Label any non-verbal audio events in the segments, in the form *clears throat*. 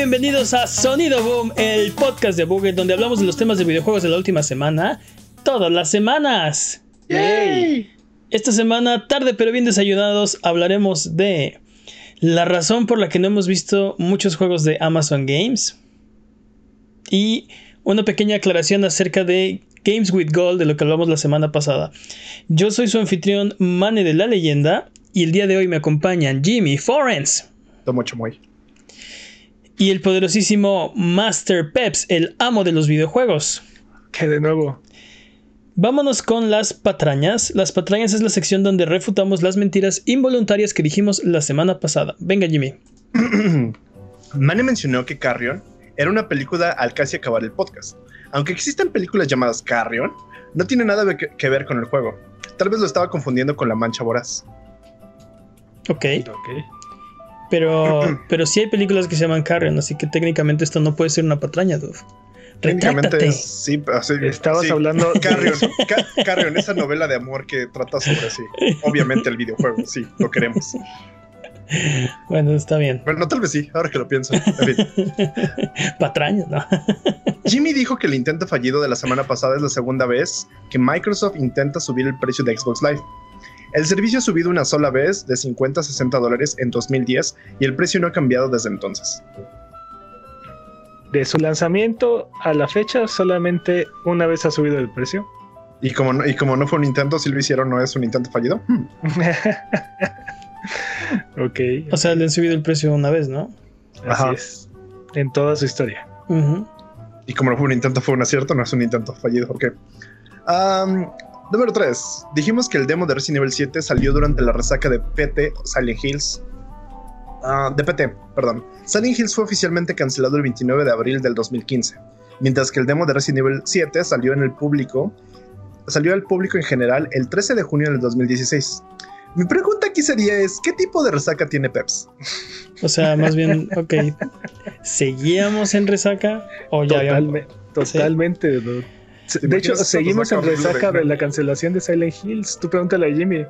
Bienvenidos a Sonido Boom, el podcast de Buget, donde hablamos de los temas de videojuegos de la última semana, todas las semanas. ¡Yay! Esta semana, tarde pero bien desayunados, hablaremos de la razón por la que no hemos visto muchos juegos de Amazon Games y una pequeña aclaración acerca de Games with Gold, de lo que hablamos la semana pasada. Yo soy su anfitrión, Mane de la Leyenda, y el día de hoy me acompañan Jimmy Forens. Tomo chamoy. Y el poderosísimo Master Peps, el amo de los videojuegos. Que de nuevo. Vámonos con las patrañas. Las patrañas es la sección donde refutamos las mentiras involuntarias que dijimos la semana pasada. Venga, Jimmy. *clears throat* Mane mencionó que Carrion era una película al casi acabar el podcast. Aunque existen películas llamadas Carrion, no tiene nada que, que ver con el juego. Tal vez lo estaba confundiendo con La Mancha Voraz. Ok. Ok. Pero, pero sí hay películas que se llaman Carrion, así que técnicamente esto no puede ser una patraña, dude. Técnicamente es- sí, así- Estabas sí. hablando. Carrion, Ca- Carrion, esa novela de amor que trata sobre sí. Obviamente el videojuego, sí, lo queremos. Bueno, está bien. Bueno, tal vez sí, ahora que lo pienso. En fin. *laughs* Patrañas, ¿no? *laughs* Jimmy dijo que el intento fallido de la semana pasada es la segunda vez que Microsoft intenta subir el precio de Xbox Live. El servicio ha subido una sola vez de 50 a 60 dólares en 2010 y el precio no ha cambiado desde entonces. De su lanzamiento a la fecha, solamente una vez ha subido el precio. Y como no, y como no fue un intento, si lo hicieron, no es un intento fallido. Hmm. *laughs* ok. O sea, le han subido el precio una vez, ¿no? así Ajá. es. En toda su historia. Y como no fue un intento, fue un acierto, no es un intento fallido. Ok. Am, número 3. Dijimos que el demo de Resident Evil 7 salió durante la resaca de PT Silent Hills. Ah, de PT, perdón. Silent Hills fue oficialmente cancelado el 29 de abril del 2015, mientras que el demo de Resident Evil 7 salió en el público, salió al público en general el 13 de junio del 2016. Mi pregunta aquí sería es, ¿qué tipo de resaca tiene Peps? O sea, más bien, *laughs* ok. ¿Seguíamos en resaca? O ya habíamos- Totalme- totalmente. dude. ¿Te De hecho, seguimos en resaca de- la cancelación de Silent Hills. Tú pregúntale a Jimmy.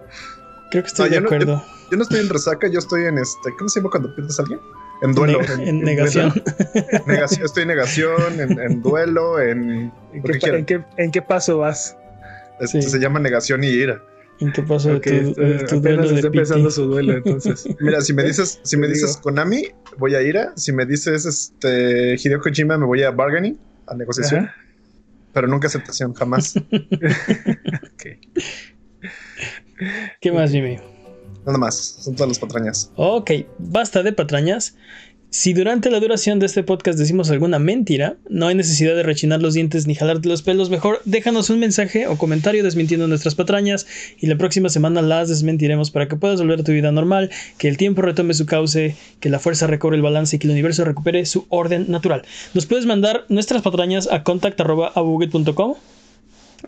Creo que estoy No, de yo no- acuerdo. Yo no estoy en resaca, yo estoy en este, ¿cómo se llama cuando pierdes a alguien? En duelo. En negación. *laughs* Negación, estoy en negación, en, en duelo, en. ¿En qué, que en qué- en qué paso vas? Este, Sí. Se llama negación y ira. ¿En qué pasó Ok, tu, eh, tu duelo apenas de está empezando su duelo, entonces. *laughs* Mira, si me dices, si me dices digo. Konami, voy a ira. Si me dices este Hideo Kojima, me voy a bargaining, a negociación. Ajá. Pero nunca aceptación, jamás. *laughs* Ok. ¿Qué más, Jimmy? Nada más. Son todas las patrañas. Ok, basta de patrañas. Si durante la duración de este podcast decimos alguna mentira, no hay necesidad de rechinar los dientes ni jalarte los pelos. Mejor déjanos un mensaje o comentario desmintiendo nuestras patrañas y la próxima semana las desmentiremos para que puedas volver a tu vida normal, que el tiempo retome su cauce, que la fuerza recobre el balance y que el universo recupere su orden natural. Nos puedes mandar nuestras patrañas a contact.abuget.com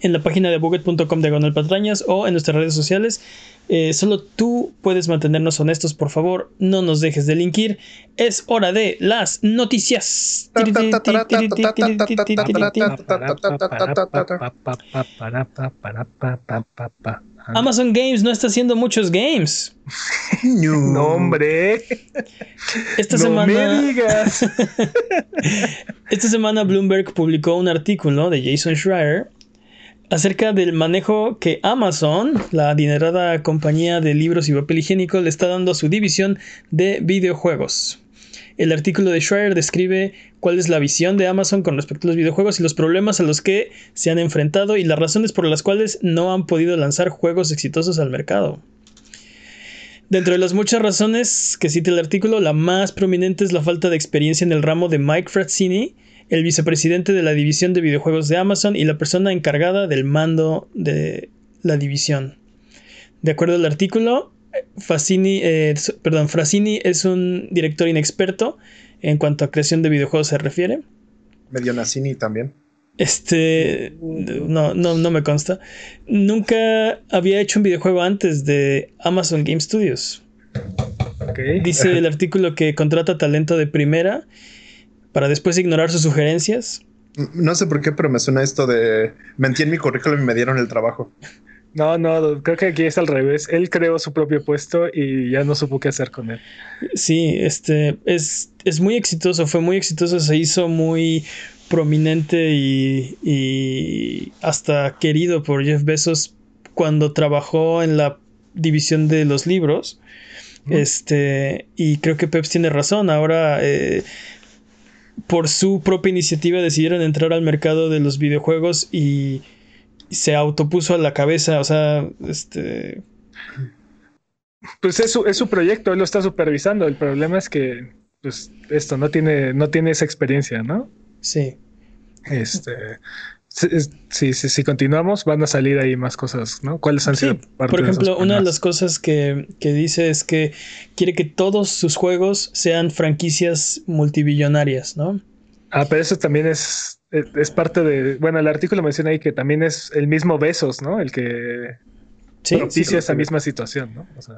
en la página de buget.com diagonal patrañas o en nuestras redes sociales. Eh, solo tú puedes mantenernos honestos, por favor, no nos dejes de linkir. Es hora de las noticias. Amazon Games no está haciendo muchos games. No, hombre. Esta no semana, me digas. esta semana Bloomberg publicó un artículo de Jason Schreier acerca del manejo que Amazon, la adinerada compañía de libros y papel higiénico, le está dando a su división de videojuegos. El artículo de Schreier describe cuál es la visión de Amazon con respecto a los videojuegos y los problemas a los que se han enfrentado y las razones por las cuales no han podido lanzar juegos exitosos al mercado. Dentro de las muchas razones que cita el artículo, la más prominente es la falta de experiencia en el ramo de Mike Frazzini, el vicepresidente de la división de videojuegos de Amazon y la persona encargada del mando de la división. De acuerdo al artículo, Fassini, eh, perdón, Frazzini es un director inexperto en cuanto a creación de videojuegos se refiere. Medio Nacini también. Este. No, no, no me consta. Nunca había hecho un videojuego antes de Amazon Game Studios. Dice el artículo que contrata talento de primera para después ignorar sus sugerencias. No sé por qué, pero me suena esto de. Mentí en mi currículum y me dieron el trabajo. No, no, creo que aquí es al revés. Él creó su propio puesto y ya no supo qué hacer con él. Sí, este es, es muy exitoso, fue muy exitoso, se hizo muy prominente y, y hasta querido por Jeff Bezos cuando trabajó en la división de los libros. Este, y creo que Peps tiene razón. Ahora, eh, por su propia iniciativa, decidieron entrar al mercado de los videojuegos y se autopuso a la cabeza. O sea, este. Pues es su, es su proyecto, él lo está supervisando. El problema es que, pues, esto no tiene, no tiene esa experiencia, ¿no? Sí. Este. Si, si, continuamos, van a salir ahí más cosas, ¿no? ¿Cuáles han sido? por ejemplo, una de las cosas que, que, dice es que quiere que todos sus juegos sean franquicias multibillonarias, ¿no? Ah, pero eso también es, es parte de. Bueno, el artículo menciona ahí que también es el mismo Besos, ¿no? El que ¿Sí? propicia esa misma situación, ¿no? O sea,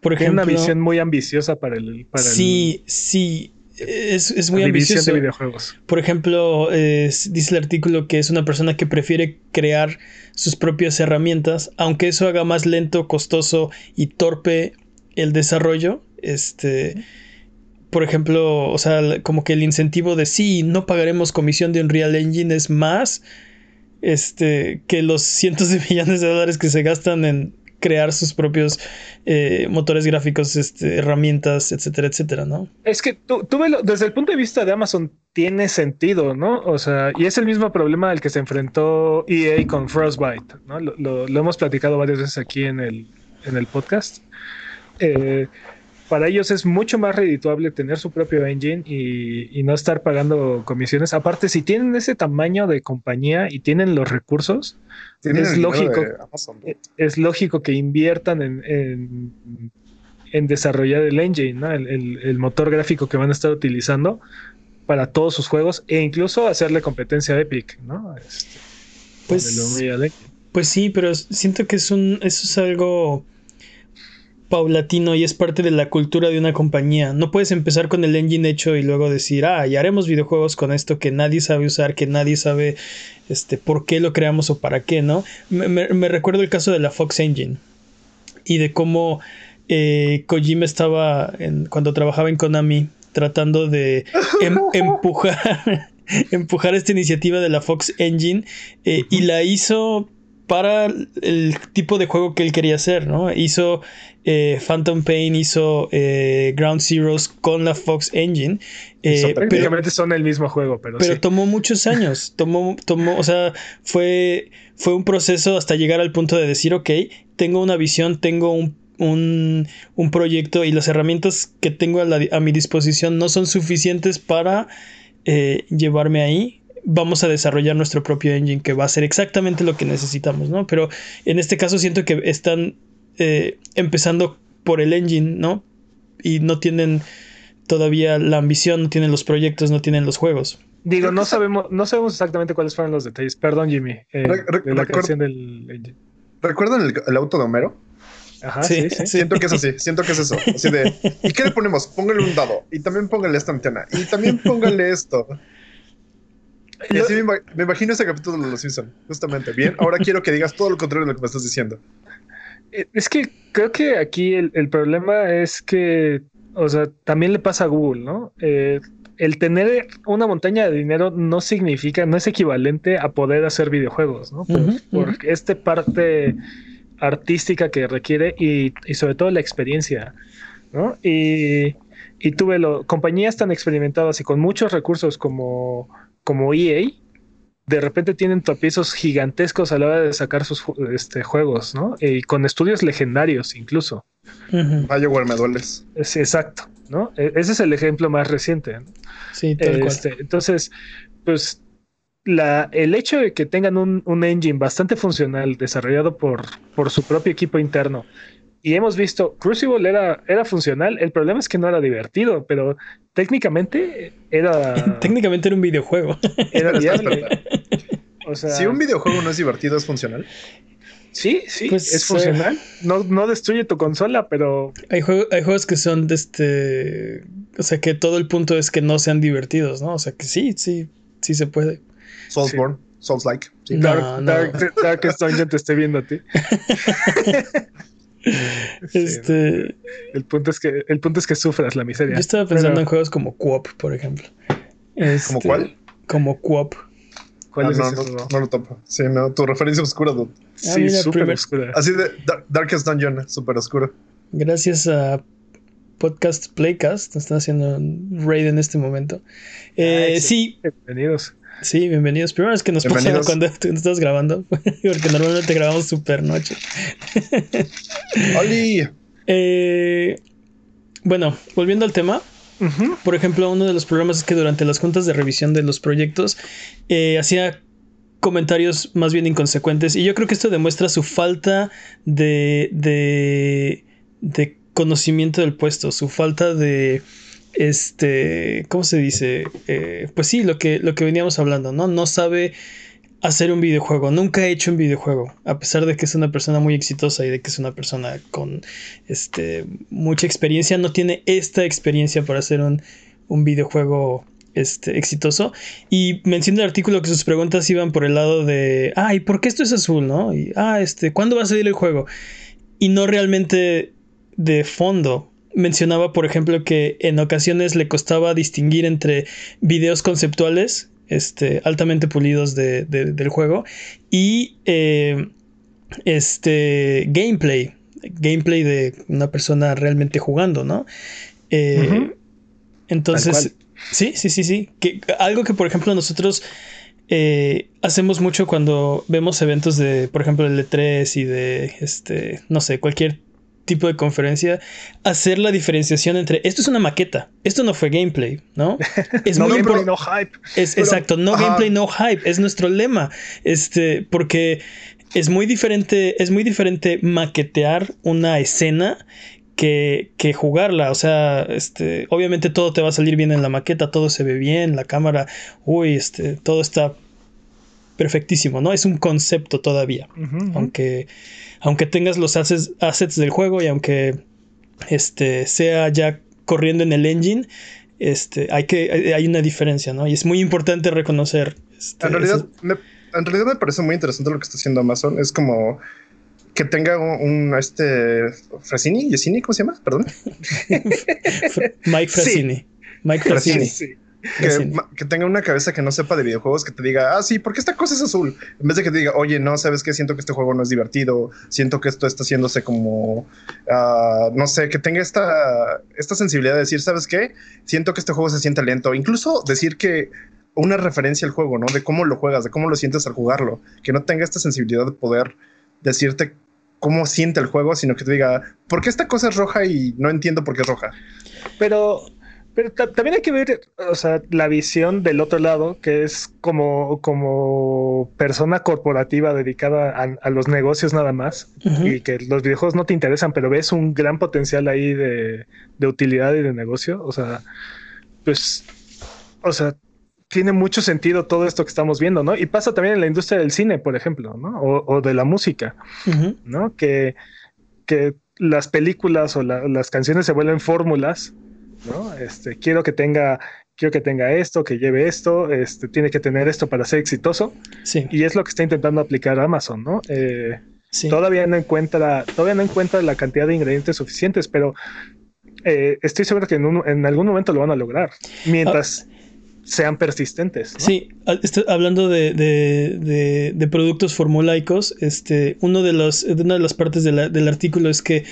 por ejemplo, una visión muy ambiciosa para el. Para sí, sí es, muy ambicioso. De videojuegos. Por ejemplo, dice el artículo que es una persona que prefiere crear sus propias herramientas, aunque eso haga más lento, costoso y torpe el desarrollo. Este, por ejemplo, o sea, como que el incentivo de sí, no pagaremos comisión de Unreal Engine es más este, que los cientos de *laughs* millones de dólares que se gastan en crear sus propios eh, motores gráficos, este, herramientas, etcétera, etcétera, ¿no? Es que tú, tú desde el punto de vista de Amazon tiene sentido, ¿no? O sea, y es el mismo problema al que se enfrentó EA con Frostbite, ¿no? Lo, lo, hemos platicado varias veces aquí en el, en el podcast. Eh, para ellos es mucho más redituable tener su propio engine y, no estar pagando comisiones. Aparte, si tienen ese tamaño de compañía y tienen los recursos, es lógico, e, es lógico que inviertan en, en, desarrollar el engine, ¿no? el, motor gráfico que van a estar utilizando para todos sus juegos e incluso hacerle competencia a Epic, ¿no? Este, pues, pues sí, pero siento que es un, eso es algo paulatino y es parte de la cultura de una compañía. No puedes empezar con el engine hecho y luego decir, ah, y haremos videojuegos con esto que nadie sabe usar, que nadie sabe este, por qué lo creamos o para qué, ¿no? Me, recuerdo el caso de la Fox Engine y de cómo eh, Kojima estaba en, cuando trabajaba en Konami tratando de em, *laughs* empujar *laughs* empujar esta iniciativa de la Fox Engine eh, y la hizo para el tipo de juego que él quería hacer, ¿no? Hizo eh, Phantom Pain, hizo eh, Ground Zeroes con la Fox Engine. Eh, prácticamente son el mismo juego, pero, pero tomó muchos años. tomó, tomó, o sea, fue, fue un proceso hasta llegar al punto de decir, ok, tengo una visión, tengo un, un, un proyecto y las herramientas que tengo a, a mi disposición no son suficientes para eh, llevarme ahí vamos a desarrollar nuestro propio engine que va a ser exactamente lo que necesitamos, ¿no? Pero en este caso siento que están eh, empezando por el engine, ¿no? Y no tienen todavía la ambición, no tienen los proyectos, no tienen los juegos. Digo, no sabemos, no sabemos exactamente cuáles fueron los detalles. Perdón, Jimmy. Eh, de la creación del engine. ¿Recuerdan el, auto de Homero? Ajá, sí, sí, Siento que es así, *laughs* siento que es eso. Así de, ¿y qué le ponemos? Póngale un dado. Y también póngale esta antena. Y también póngale esto. Y así me, imagino ese capítulo de Los Simpsons, justamente. Bien, ahora quiero que digas todo lo contrario de lo que me estás diciendo. Eh, es que creo que aquí el, problema es que, o sea, también le pasa a Google, ¿no? Eh, el tener una montaña de dinero no significa, no es equivalente a poder hacer videojuegos, ¿no? Por, esta parte artística que requiere y, y, sobre todo la experiencia, ¿no? Y, y tuve lo, compañías tan experimentadas y con muchos recursos como como EA, de repente tienen tropiezos gigantescos a la hora de sacar sus este, juegos, ¿no? Y con estudios legendarios incluso. Vaya me dueles. Sí, exacto, ¿no? E, ese es el ejemplo más reciente. Sí, tal este, Entonces, pues la, el hecho de que tengan un, un, engine bastante funcional desarrollado por, por su propio equipo interno y hemos visto, Crucible era, era funcional, el problema es que no era divertido, pero técnicamente era... *laughs* técnicamente era un videojuego. Era si un videojuego no es divertido, ¿es funcional? Sí, sí, pues, es funcional. No, no destruye tu consola, pero... Hay, hay juegos que son de este... O sea, que todo el punto es que no sean divertidos, ¿no? O sea, que sí, sí, sí se puede. Soulsborne. Souls-like. sí. No, Dark, no. Dark- Darkest Dungeon te esté viendo a ti. *laughs* *laughs* Sí, Este, el, punto es que, el punto es que sufras la miseria. yo estaba pensando Pero, en juegos como Coop, por ejemplo. ¿Como Este, cuál? Como Coop. ¿Cuál Ah, es no, ese no, juego? no lo topo. Sí, no, tu referencia oscura, dude. Sí, Ah, mira, súper primer- oscura. Así de Dar- Darkest Dungeon, súper oscuro. Gracias a Podcast Playcast, están haciendo un raid en este momento. Eh, Ah, sí, Bienvenidos. Sí, bienvenidos. Primera vez que nos pasa *laughs* cuando estás grabando, *laughs* porque normalmente grabamos super noche. *laughs* ¡Oli! Eh, bueno, volviendo al tema, por ejemplo, uno de los problemas es que durante las juntas de revisión de los proyectos eh, hacía comentarios más bien inconsecuentes y yo creo que esto demuestra su falta de, de, de conocimiento del puesto, su falta de este, ¿cómo se dice? Eh, pues sí, lo que, lo que veníamos hablando, ¿no? No sabe hacer un videojuego, nunca ha hecho un videojuego, a pesar de que es una persona muy exitosa y de que es una persona con este, mucha experiencia, no tiene esta experiencia para hacer un, un videojuego este, exitoso. Y menciona el artículo que sus preguntas iban por el lado de, ah, ¿y por qué esto es azul, no? Y, ah, este, ¿cuándo va a salir el juego? Y no realmente de fondo. Mencionaba, por ejemplo, que en ocasiones le costaba distinguir entre videos conceptuales, este, altamente pulidos de- de- del juego, y eh, este, gameplay. Gameplay de una persona realmente jugando, ¿no? Eh. Entonces, sí, sí, sí, sí. Que, algo que, por ejemplo, nosotros eh, hacemos mucho cuando vemos eventos de, por ejemplo, el E3 y de, este, no sé, cualquier tipo de conferencia, hacer la diferenciación entre esto es una maqueta, esto no fue gameplay, ¿no? *laughs* Es no muy gameplay, no hype. es, Pero, exacto, no gameplay, no hype, es nuestro lema. Este, porque es muy diferente, es muy diferente maquetear una escena que, que jugarla. O sea, este, obviamente todo te va a salir bien en la maqueta, todo se ve bien, la cámara, uy, este, todo está perfectísimo, ¿no? Es un concepto todavía aunque, aunque tengas los assets, assets del juego y aunque este, sea ya corriendo en el engine, este, hay, que, hay- una diferencia, ¿no? Y es muy importante reconocer. este, En realidad, me, en realidad me parece muy interesante lo que está haciendo Amazon. Es como que tenga un, un, este Frasini, Yesini, ¿cómo se llama? Perdón. *laughs* Mike Frassini. Mike Frassini. Sí. Que, que tenga una cabeza que no sepa de videojuegos, que te diga, ah, sí, ¿por qué esta cosa es azul? En vez de que te diga, oye, no, ¿sabes qué? Siento que este juego no es divertido, siento que esto está haciéndose como, ah, no sé, que tenga esta, esta sensibilidad de decir, ¿sabes qué? Siento que este juego se siente lento. Incluso decir que una referencia al juego, ¿no? De cómo lo juegas, de cómo lo sientes al jugarlo. Que no tenga esta sensibilidad de poder decirte cómo siente el juego, sino que te diga, ¿por qué esta cosa es roja y no entiendo por qué es roja? Pero, pero ta- también hay que ver, o sea, la visión del otro lado, que es como, como persona corporativa dedicada a, a los negocios nada más, y que los videojuegos no te interesan, pero ves un gran potencial ahí de, de utilidad y de negocio. O sea, pues, o sea, tiene mucho sentido todo esto que estamos viendo, ¿no? Y pasa también en la industria del cine, por ejemplo, ¿no? O, o de la música. ¿no? Que, que las películas o la- las canciones se vuelven fórmulas, ¿no? Este, quiero que tenga, quiero que tenga esto, que lleve esto, este, tiene que tener esto para ser exitoso, Sí, y es lo que está intentando aplicar Amazon, ¿no? Eh, sí. Todavía no encuentra, todavía no encuentra la cantidad de ingredientes suficientes, pero eh, estoy seguro que en, un- en algún momento lo van a lograr, mientras sean persistentes. ¿no? Sí, este- hablando de, de- de- de productos formulaicos, este, uno de los, una de las partes la- del artículo es que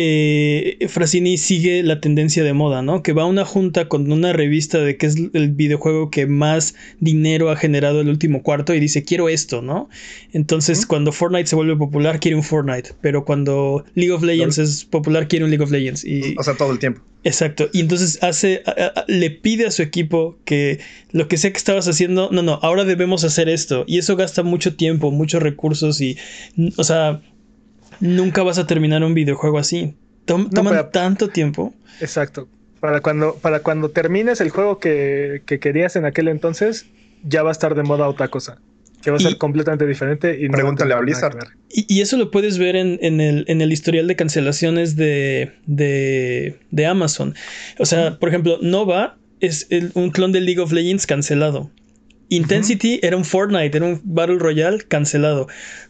eh, Frassini sigue la tendencia de moda, ¿no? Que va a una junta con una revista de que es el videojuego que más dinero ha generado el último cuarto y dice, quiero esto, ¿no? Entonces, cuando Fortnite se vuelve popular, quiere un Fortnite, pero cuando League of Legends es popular, quiere un League of Legends. Y, O sea, todo el tiempo. Exacto. Y entonces hace, a- a- le pide a su equipo que lo que sea que estabas haciendo, no, no, ahora debemos hacer esto. Y eso gasta mucho tiempo, muchos recursos y, o sea, nunca vas a terminar un videojuego así. Tom- toman tanto tiempo. Exacto. Para cuando, para cuando termines el juego que, que querías en aquel entonces, ya va a estar de moda otra cosa. Que va a ser completamente diferente. Y no Pregúntale a Blizzard. Y, y eso lo puedes ver en, en el, en el historial de cancelaciones de, de, de Amazon. O sea, por ejemplo, Nova es el- un clon de League of Legends cancelado. Intensity era un Fortnite, era un Battle Royale cancelado.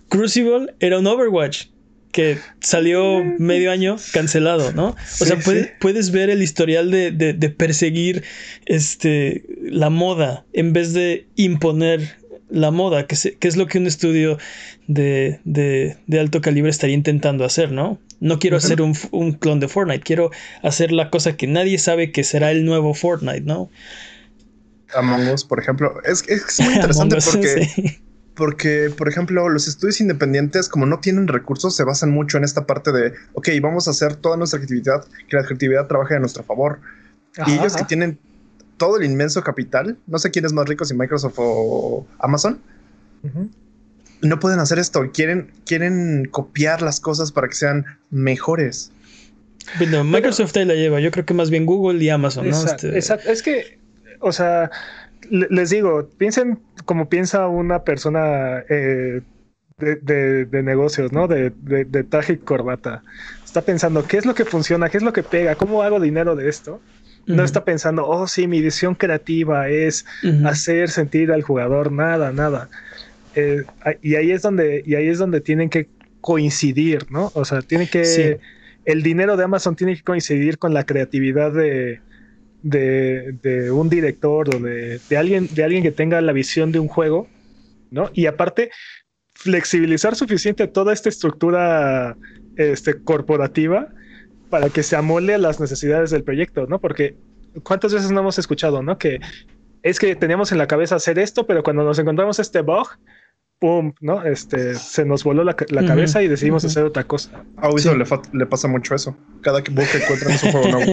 Crucible era un Overwatch que salió medio año cancelado, ¿no? O sea, puedes ver el historial de, de, perseguir este, la moda en vez de imponer la moda, que, que es lo que un estudio de, de, alto calibre estaría intentando hacer, ¿no? No quiero hacer un, un, clon de Fortnite, quiero hacer la cosa que nadie sabe que será el nuevo Fortnite, ¿no? Among Us, por ejemplo. Es, es muy interesante *laughs* porque, porque, por ejemplo, los estudios independientes, como no tienen recursos, se basan mucho en esta parte de, ok, vamos a hacer toda nuestra actividad, que la actividad trabaje a nuestro favor. y ellos que tienen todo el inmenso capital, no sé quién es más rico, si Microsoft o Amazon, no pueden hacer esto. Quieren, quieren copiar las cosas para que sean mejores. Bueno, Microsoft ahí la lleva. Yo creo que más bien Google y Amazon, ¿no? Este, exacto. Es que, o sea, les digo, piensen como piensa una persona eh, de, negocios, ¿no? De, de, traje y corbata. Está pensando, ¿qué es lo que funciona? ¿Qué es lo que pega? ¿Cómo hago dinero de esto? No está pensando, oh, sí, mi visión creativa es hacer sentir al jugador nada, nada. Eh, y ahí es donde, y ahí es donde tienen que coincidir, ¿no? O sea, tiene que. El dinero de Amazon tiene que coincidir con la creatividad de, de, un director o de, alguien, de alguien que tenga la visión de un juego, ¿no? Y aparte, flexibilizar suficiente toda esta estructura este, corporativa para que se amole a las necesidades del proyecto, ¿no? Porque cuántas veces no hemos escuchado, ¿no? Que es que teníamos en la cabeza hacer esto, pero cuando nos encontramos este bug, ¡pum! ¿no? Este, se nos voló la, cabeza y decidimos hacer otra cosa. A Ubisoft le, pasa mucho eso. Cada que que encuentran un juego nuevo. *laughs*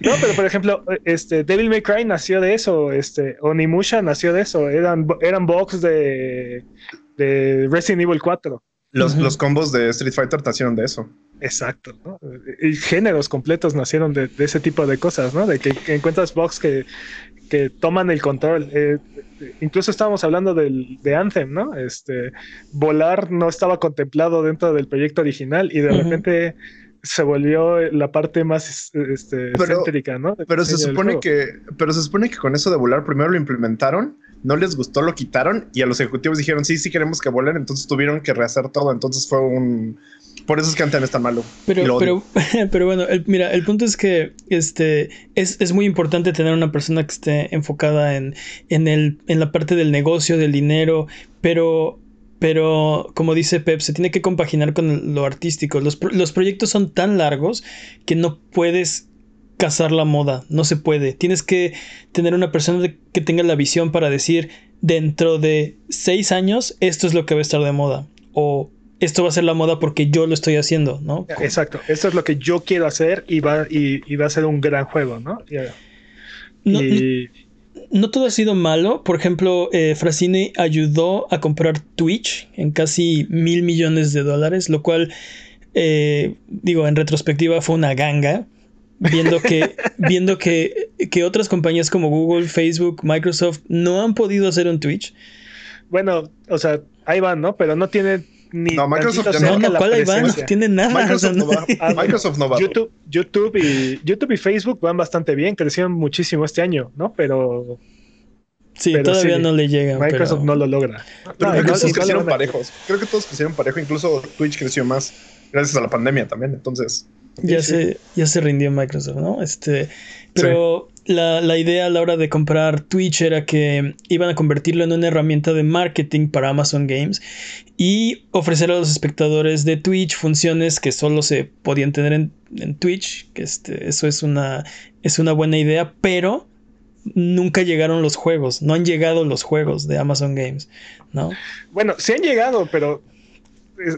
no, pero por ejemplo, este, Devil May Cry nació de eso, este, Onimusha nació de eso. Eran, eran bugs de, de Resident Evil 4. Los, combos de Street Fighter nacieron de eso. Exacto, ¿no? Y géneros completos nacieron de, ese tipo de cosas, ¿no? De que, encuentras bugs que, que toman el control. Eh, incluso estábamos hablando del, de Anthem, ¿no? Este, volar no estaba contemplado dentro del proyecto original y de repente se volvió la parte más este, céntrica, ¿no? pero se supone que, pero se supone que con eso de volar primero lo implementaron, no les gustó, lo quitaron y a los ejecutivos dijeron sí, sí queremos que vuelen, entonces tuvieron que rehacer todo, entonces fue un por eso es que Anthem es tan malo. Pero, pero, *laughs* pero bueno, mira, el punto es que este es, es, muy importante tener una persona que esté enfocada en, en, el, en la parte del negocio, del dinero, pero pero como dice Pep, se tiene que compaginar con lo artístico. Los, los, proyectos son tan largos que no puedes cazar la moda, no se puede. Tienes que tener una persona que tenga la visión para decir, dentro de seis años, esto es lo que va a estar de moda. O esto va a ser la moda porque yo lo estoy haciendo, ¿no? Exacto, esto es lo que yo quiero hacer y va, y, va a ser un gran juego, ¿no? No, todo ha sido malo. Por ejemplo, eh, Frasini ayudó a comprar Twitch en casi mil millones de dólares, lo cual, eh, digo, en retrospectiva fue una ganga. Viendo que, *laughs* viendo que, que otras compañías como Google, Facebook, Microsoft no han podido hacer un Twitch. Bueno, o sea, ahí van, ¿no? Pero no no, Microsoft no, no, ¿cuál No tiene nada. Microsoft, no, va. Microsoft no va. YouTube, YouTube, y, YouTube y Facebook van bastante bien, crecieron muchísimo este año, ¿no? Pero. Sí, todavía no le llega. Microsoft no lo logra. Pero creo que todos crecieron parejos. Creo que todos crecieron parejo. Incluso Twitch creció más gracias a la pandemia también. Entonces. Ya, se, ya se rindió Microsoft, ¿no? Este. Pero la, idea a la hora de comprar Twitch era que iban a convertirlo en una herramienta de marketing para Amazon Games y ofrecer a los espectadores de Twitch funciones que solo se podían tener en, Twitch, que este, eso es una, es una buena idea, pero nunca llegaron los juegos, no han llegado los juegos de Amazon Games, ¿no? Bueno, sí han llegado, pero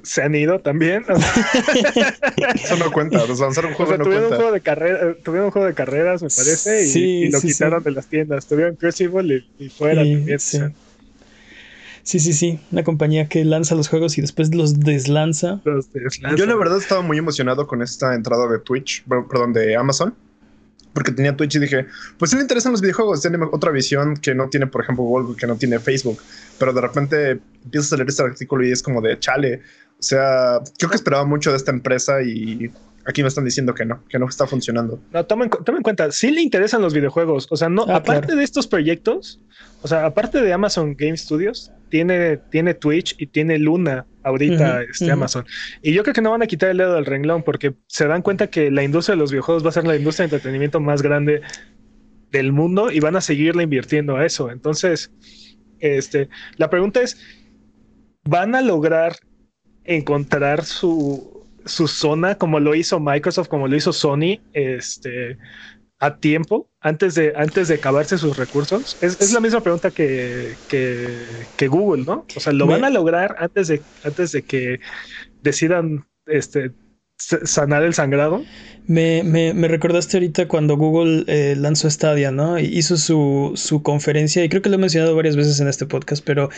se han ido también. *laughs* Eso no cuenta, los lanzaron un juego, no tuvieron Un juego de carrera, tuvieron un juego de carreras, me parece, y, lo quitaron de las tiendas. Tuvieron Crucible y, fuera también. Sí. sí, sí, Una compañía que lanza los juegos y después los deslanza. Los deslanza. Yo la verdad estaba muy emocionado con esta entrada de Twitch, perdón, de Amazon porque tenía Twitch y dije, pues sí le interesan los videojuegos, tiene otra visión que no tiene, por ejemplo, Google, que no tiene Facebook, pero de repente empiezas a leer este artículo y es como de chale, o sea, creo que esperaba mucho de esta empresa y aquí me están diciendo que no, que no está funcionando. No, tomen, en cuenta, sí le interesan los videojuegos. O sea, no, ah, aparte de estos proyectos, o sea, aparte de Amazon Game Studios, tiene, tiene Twitch y tiene Luna ahorita este Amazon. Y yo creo que no van a quitar el dedo del renglón porque se dan cuenta que la industria de los videojuegos va a ser la industria de entretenimiento más grande del mundo y van a seguirle invirtiendo a eso. Entonces, este, la pregunta es, ¿van a lograr encontrar su, su zona como lo hizo Microsoft, como lo hizo Sony, este, a tiempo antes de, antes de acabarse sus recursos? Es, la misma pregunta que, que, Google, ¿no? O sea, ¿lo van a lograr antes de, antes de que decidan este, sanar el sangrado? Me, me, me, recordaste ahorita cuando Google eh, lanzó Stadia, ¿no? Hizo su, su, conferencia, y creo que lo he mencionado varias veces en este podcast, pero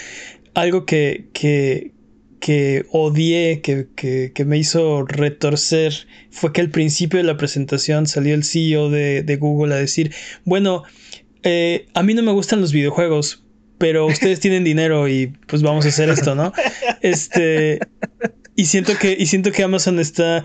algo que, que, que odié, que, que, me hizo retorcer, fue que al principio de la presentación salió el CEO de, de Google a decir, bueno, eh, a mí no me gustan los videojuegos, pero ustedes *laughs* tienen dinero y pues vamos a hacer esto, ¿no? Este, y siento que, y siento que Amazon está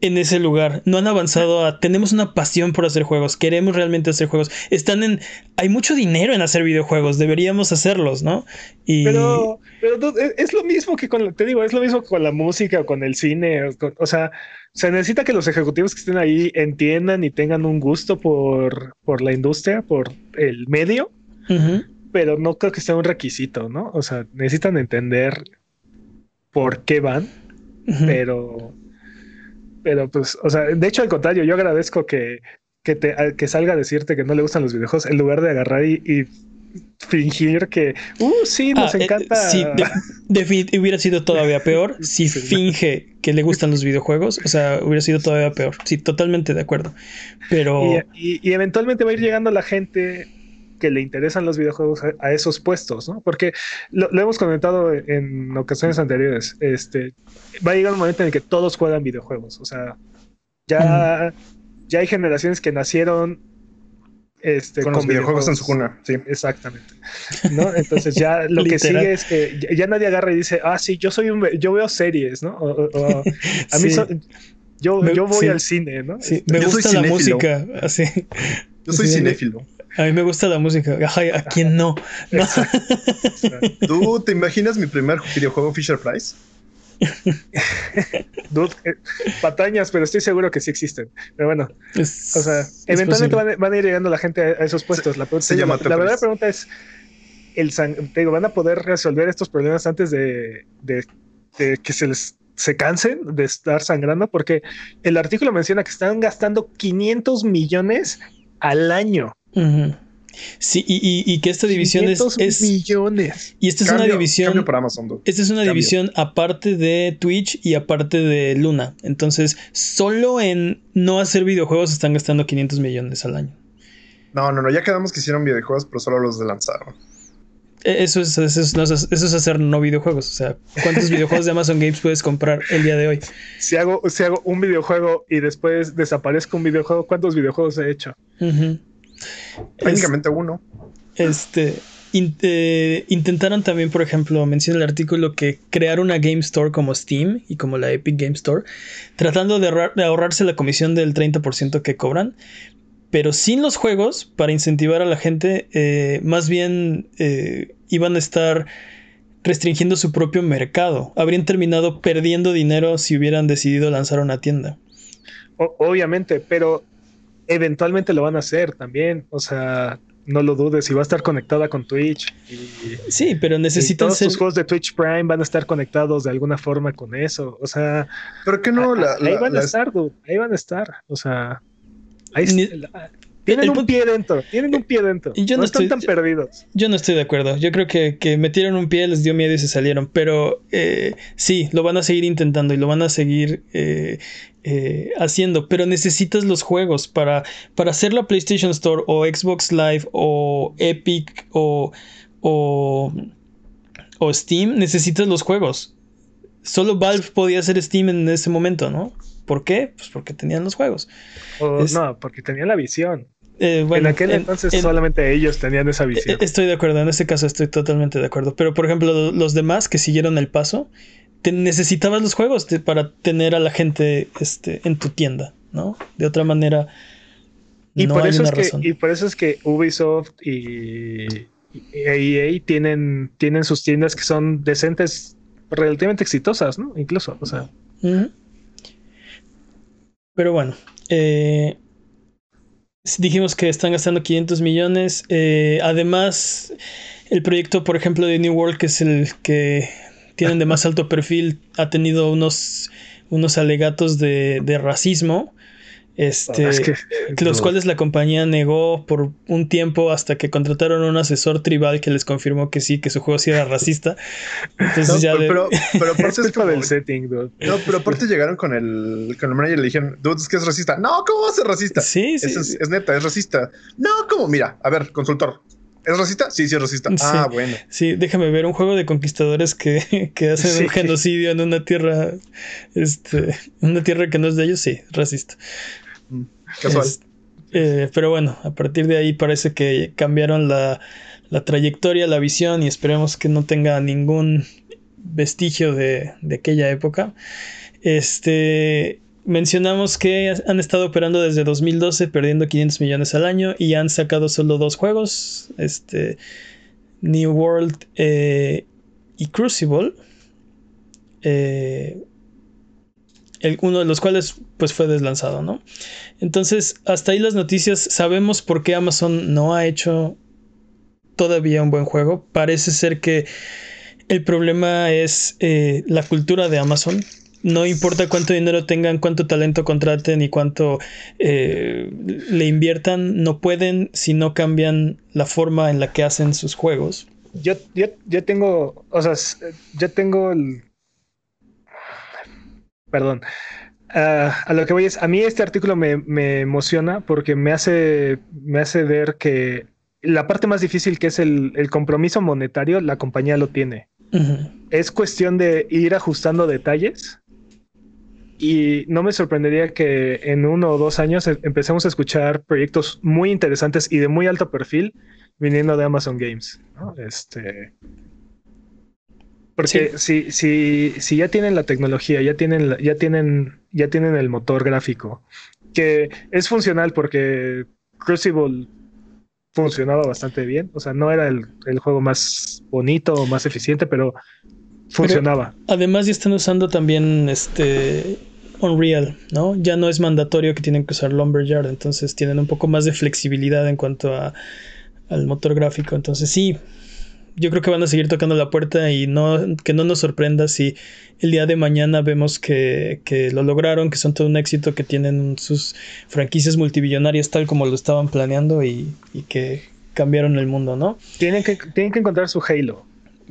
en ese lugar. No han avanzado a. Tenemos una pasión por hacer juegos. Queremos realmente hacer juegos. Están en. Hay mucho dinero en hacer videojuegos. Deberíamos hacerlos, ¿no? Y... Pero, pero es lo mismo que con. Te digo, es lo mismo con la música o con el cine. O, sea, se necesita que los ejecutivos que estén ahí entiendan y tengan un gusto por, por la industria, por el medio. Pero no creo que sea un requisito, ¿no? O sea, necesitan entender por qué van. Pero pero pues, o sea, de hecho, al contrario, yo agradezco que, que, te, que salga a decirte que no le gustan los videojuegos en lugar de agarrar y, fingir que, uh, sí, nos ah, eh, encanta. sí, hubiera sido todavía peor *laughs* si finge que le gustan los videojuegos. O sea, hubiera sido todavía peor. Sí, totalmente de acuerdo. Pero. Y, y eventualmente va a ir llegando la gente que le interesan los videojuegos a, esos puestos, ¿no? Porque lo, hemos comentado en ocasiones anteriores, este, va a llegar un momento en el que todos juegan videojuegos, o sea, ya, ya hay generaciones que nacieron este, con, los videojuegos, en su cuna, sí. Exactamente. ¿no? Entonces ya *laughs* lo que sigue es que ya, nadie agarra y dice, ah, sí, yo soy un, yo veo series, ¿no? a *laughs* mí yo, yo voy al cine, ¿no? Sí, me gusta la música, así. Yo soy cinéfilo. A mí me gusta la música. ¿a quién no? *laughs* ¿Tú te imaginas mi primer videojuego Fisher Price? *laughs* Dude, eh, patañas, pero estoy seguro que sí existen. Pero bueno, o sea, eventualmente van, a ir llegando la gente a, esos puestos. La, la, verdadera pregunta es: el te digo, ¿van a poder resolver estos problemas antes de, que se les se cansen de estar sangrando? Porque el artículo menciona que están gastando 500 millones al año Sí, y, que esta división es, millones. Y esta es una división. esta es una división aparte de Twitch y aparte de Luna. Entonces, solo en no hacer videojuegos están gastando 500 millones al año. No, no, no. Ya quedamos que hicieron videojuegos, pero solo los de lanzaron. E, eso es, eso, es, hacer no videojuegos. O sea, ¿cuántos videojuegos de Amazon Games puedes comprar el día de hoy? *laughs* Si hago, si hago un videojuego y después desaparezco un videojuego, ¿cuántos videojuegos he hecho? Técnicamente uno. Este. Eh, intentaron también, por ejemplo, menciona el artículo que crear una Game Store como Steam y como la Epic Game Store, tratando de, ahorrarse la comisión del 30% que cobran, pero sin los juegos, para incentivar a la gente, eh, más bien eh, iban a estar restringiendo su propio mercado. Habrían terminado perdiendo dinero si hubieran decidido lanzar una tienda. obviamente, pero eventualmente lo van a hacer también. O sea, no lo dudes, y va a estar conectada con Twitch. sí, pero necesitan todos sus juegos de Twitch Prime van a estar conectados de alguna forma con eso. O sea, pero que no, ahí van a estar, ahí van a estar. O sea, ahí tienen un pie dentro, tienen un pie dentro. Y yo no, están tan perdidos. Yo no estoy de acuerdo. Yo creo que, que metieron un pie, les dio miedo y se salieron. Pero eh, sí, lo van a seguir intentando y lo van a seguir eh, eh, haciendo. Pero necesitas los juegos para, para hacer la PlayStation Store o Xbox Live o Epic o, o, o Steam. Necesitas los juegos. Solo Valve podía hacer Steam en ese momento, ¿no? ¿Por qué? Pues porque tenían los juegos. no, porque tenían la visión. Eh, en aquel entonces solamente ellos tenían esa visión. Estoy de acuerdo, en este caso estoy totalmente de acuerdo. Pero por ejemplo, los demás que siguieron el paso te necesitabas los juegos te- para tener a la gente este, en tu tienda, ¿no? De otra manera, Y, no por hay eso es que, razón. y por eso es que Ubisoft y, EA tienen, tienen sus tiendas que son decentes, relativamente exitosas, ¿no? Incluso, o sea. Pero bueno, eh, dijimos que están gastando 500 millones. eh, además, el proyecto, por ejemplo, de New World, que es el que tienen de más *laughs* alto perfil, ha tenido unos, unos alegatos de, de racismo. Este, es que, los cuales la compañía negó por un tiempo hasta que contrataron a un asesor tribal que les confirmó que sí, que su juego sí era *laughs* racista. Entonces No, ya pero, de- pero, pero *laughs* aparte es como- del setting, dude. No, pero aparte *laughs* llegaron con el, con el manager y le dijeron, dude, es que es racista. No, ¿cómo va a ser racista? Sí, sí, es, neta, es racista. No, ¿cómo? Mira, a ver, consultor. ¿Es racista? Sí, sí es racista. Sí. Ah, bueno. Sí, déjame ver un juego de conquistadores que, que hacen Sí. un genocidio en una tierra, este, una tierra que no es de ellos, sí, racista. Casual. Eh, pero bueno, a partir de ahí parece que cambiaron la, trayectoria, la visión y esperemos que no tenga ningún vestigio de, de aquella época. Este, mencionamos que han estado operando desde 2012 perdiendo 500 millones al año y han sacado solo dos juegos, este, New World eh, y Crucible. Eh, el- uno de los cuales pues fue deslanzado, ¿no? Entonces, hasta ahí las noticias. Sabemos por qué Amazon no ha hecho todavía un buen juego. Parece ser que el problema es eh, la cultura de Amazon. No importa cuánto dinero tengan, cuánto talento contraten y cuánto eh, le inviertan, no pueden si no cambian la forma en la que hacen sus juegos. Yo, yo, yo tengo, o sea, yo tengo el... Perdón. A lo que voy es, a mí este artículo me, me emociona porque me hace, me hace ver que la parte más difícil que es el, el compromiso monetario, la compañía lo tiene. Ujú. Es cuestión de ir ajustando detalles y no me sorprendería que en uno o dos años em- empecemos a escuchar proyectos muy interesantes y de muy alto perfil viniendo de Amazon Games. ¿no? Este, porque si, si, si ya tienen la tecnología, ya tienen, ya tienen, ya tienen el motor gráfico, que es funcional porque Crucible funcionaba bastante bien. O sea, no era el, el juego más bonito o más eficiente, pero funcionaba. Además ya están usando también este Unreal, ¿no? Ya no es mandatorio que tienen que usar Lumberyard, entonces tienen un poco más de flexibilidad en cuanto a, al motor gráfico. Entonces sí, yo creo que van a seguir tocando la puerta y no que no nos sorprenda si el día de mañana vemos que, que lo lograron, que son todo un éxito, que tienen sus franquicias multimillonarias tal como lo estaban planeando y, y que cambiaron el mundo, ¿no? Tienen que, tienen que encontrar su Halo.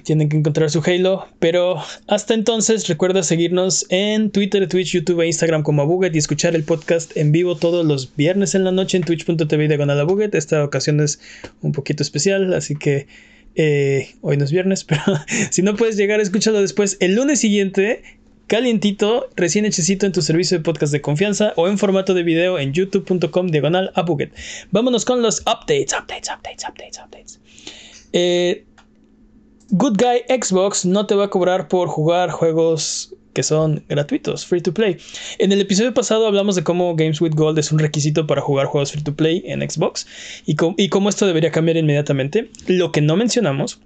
tienen que encontrar su Halo. Pero hasta entonces, recuerda seguirnos en Twitter, Twitch, YouTube e Instagram como Abuget y escuchar el podcast en vivo todos los viernes en la noche en twitch.tv diagonal. Esta ocasión es un poquito especial, así que eh, hoy no es viernes, *laughs* pero si no puedes llegar, escúchalo después el lunes siguiente. Calientito, recién hechecito en tu servicio de podcast de confianza o en formato de video en youtube.com diagonal Abuget. Vámonos con los updates, updates, updates, updates, updates. Eh, Good Guy Xbox no te va a cobrar por jugar juegos que son gratuitos, free to play. En el episodio pasado hablamos de cómo Games with Gold es un requisito para jugar juegos free to play en Xbox y, cómo esto debería cambiar inmediatamente. Lo que no mencionamos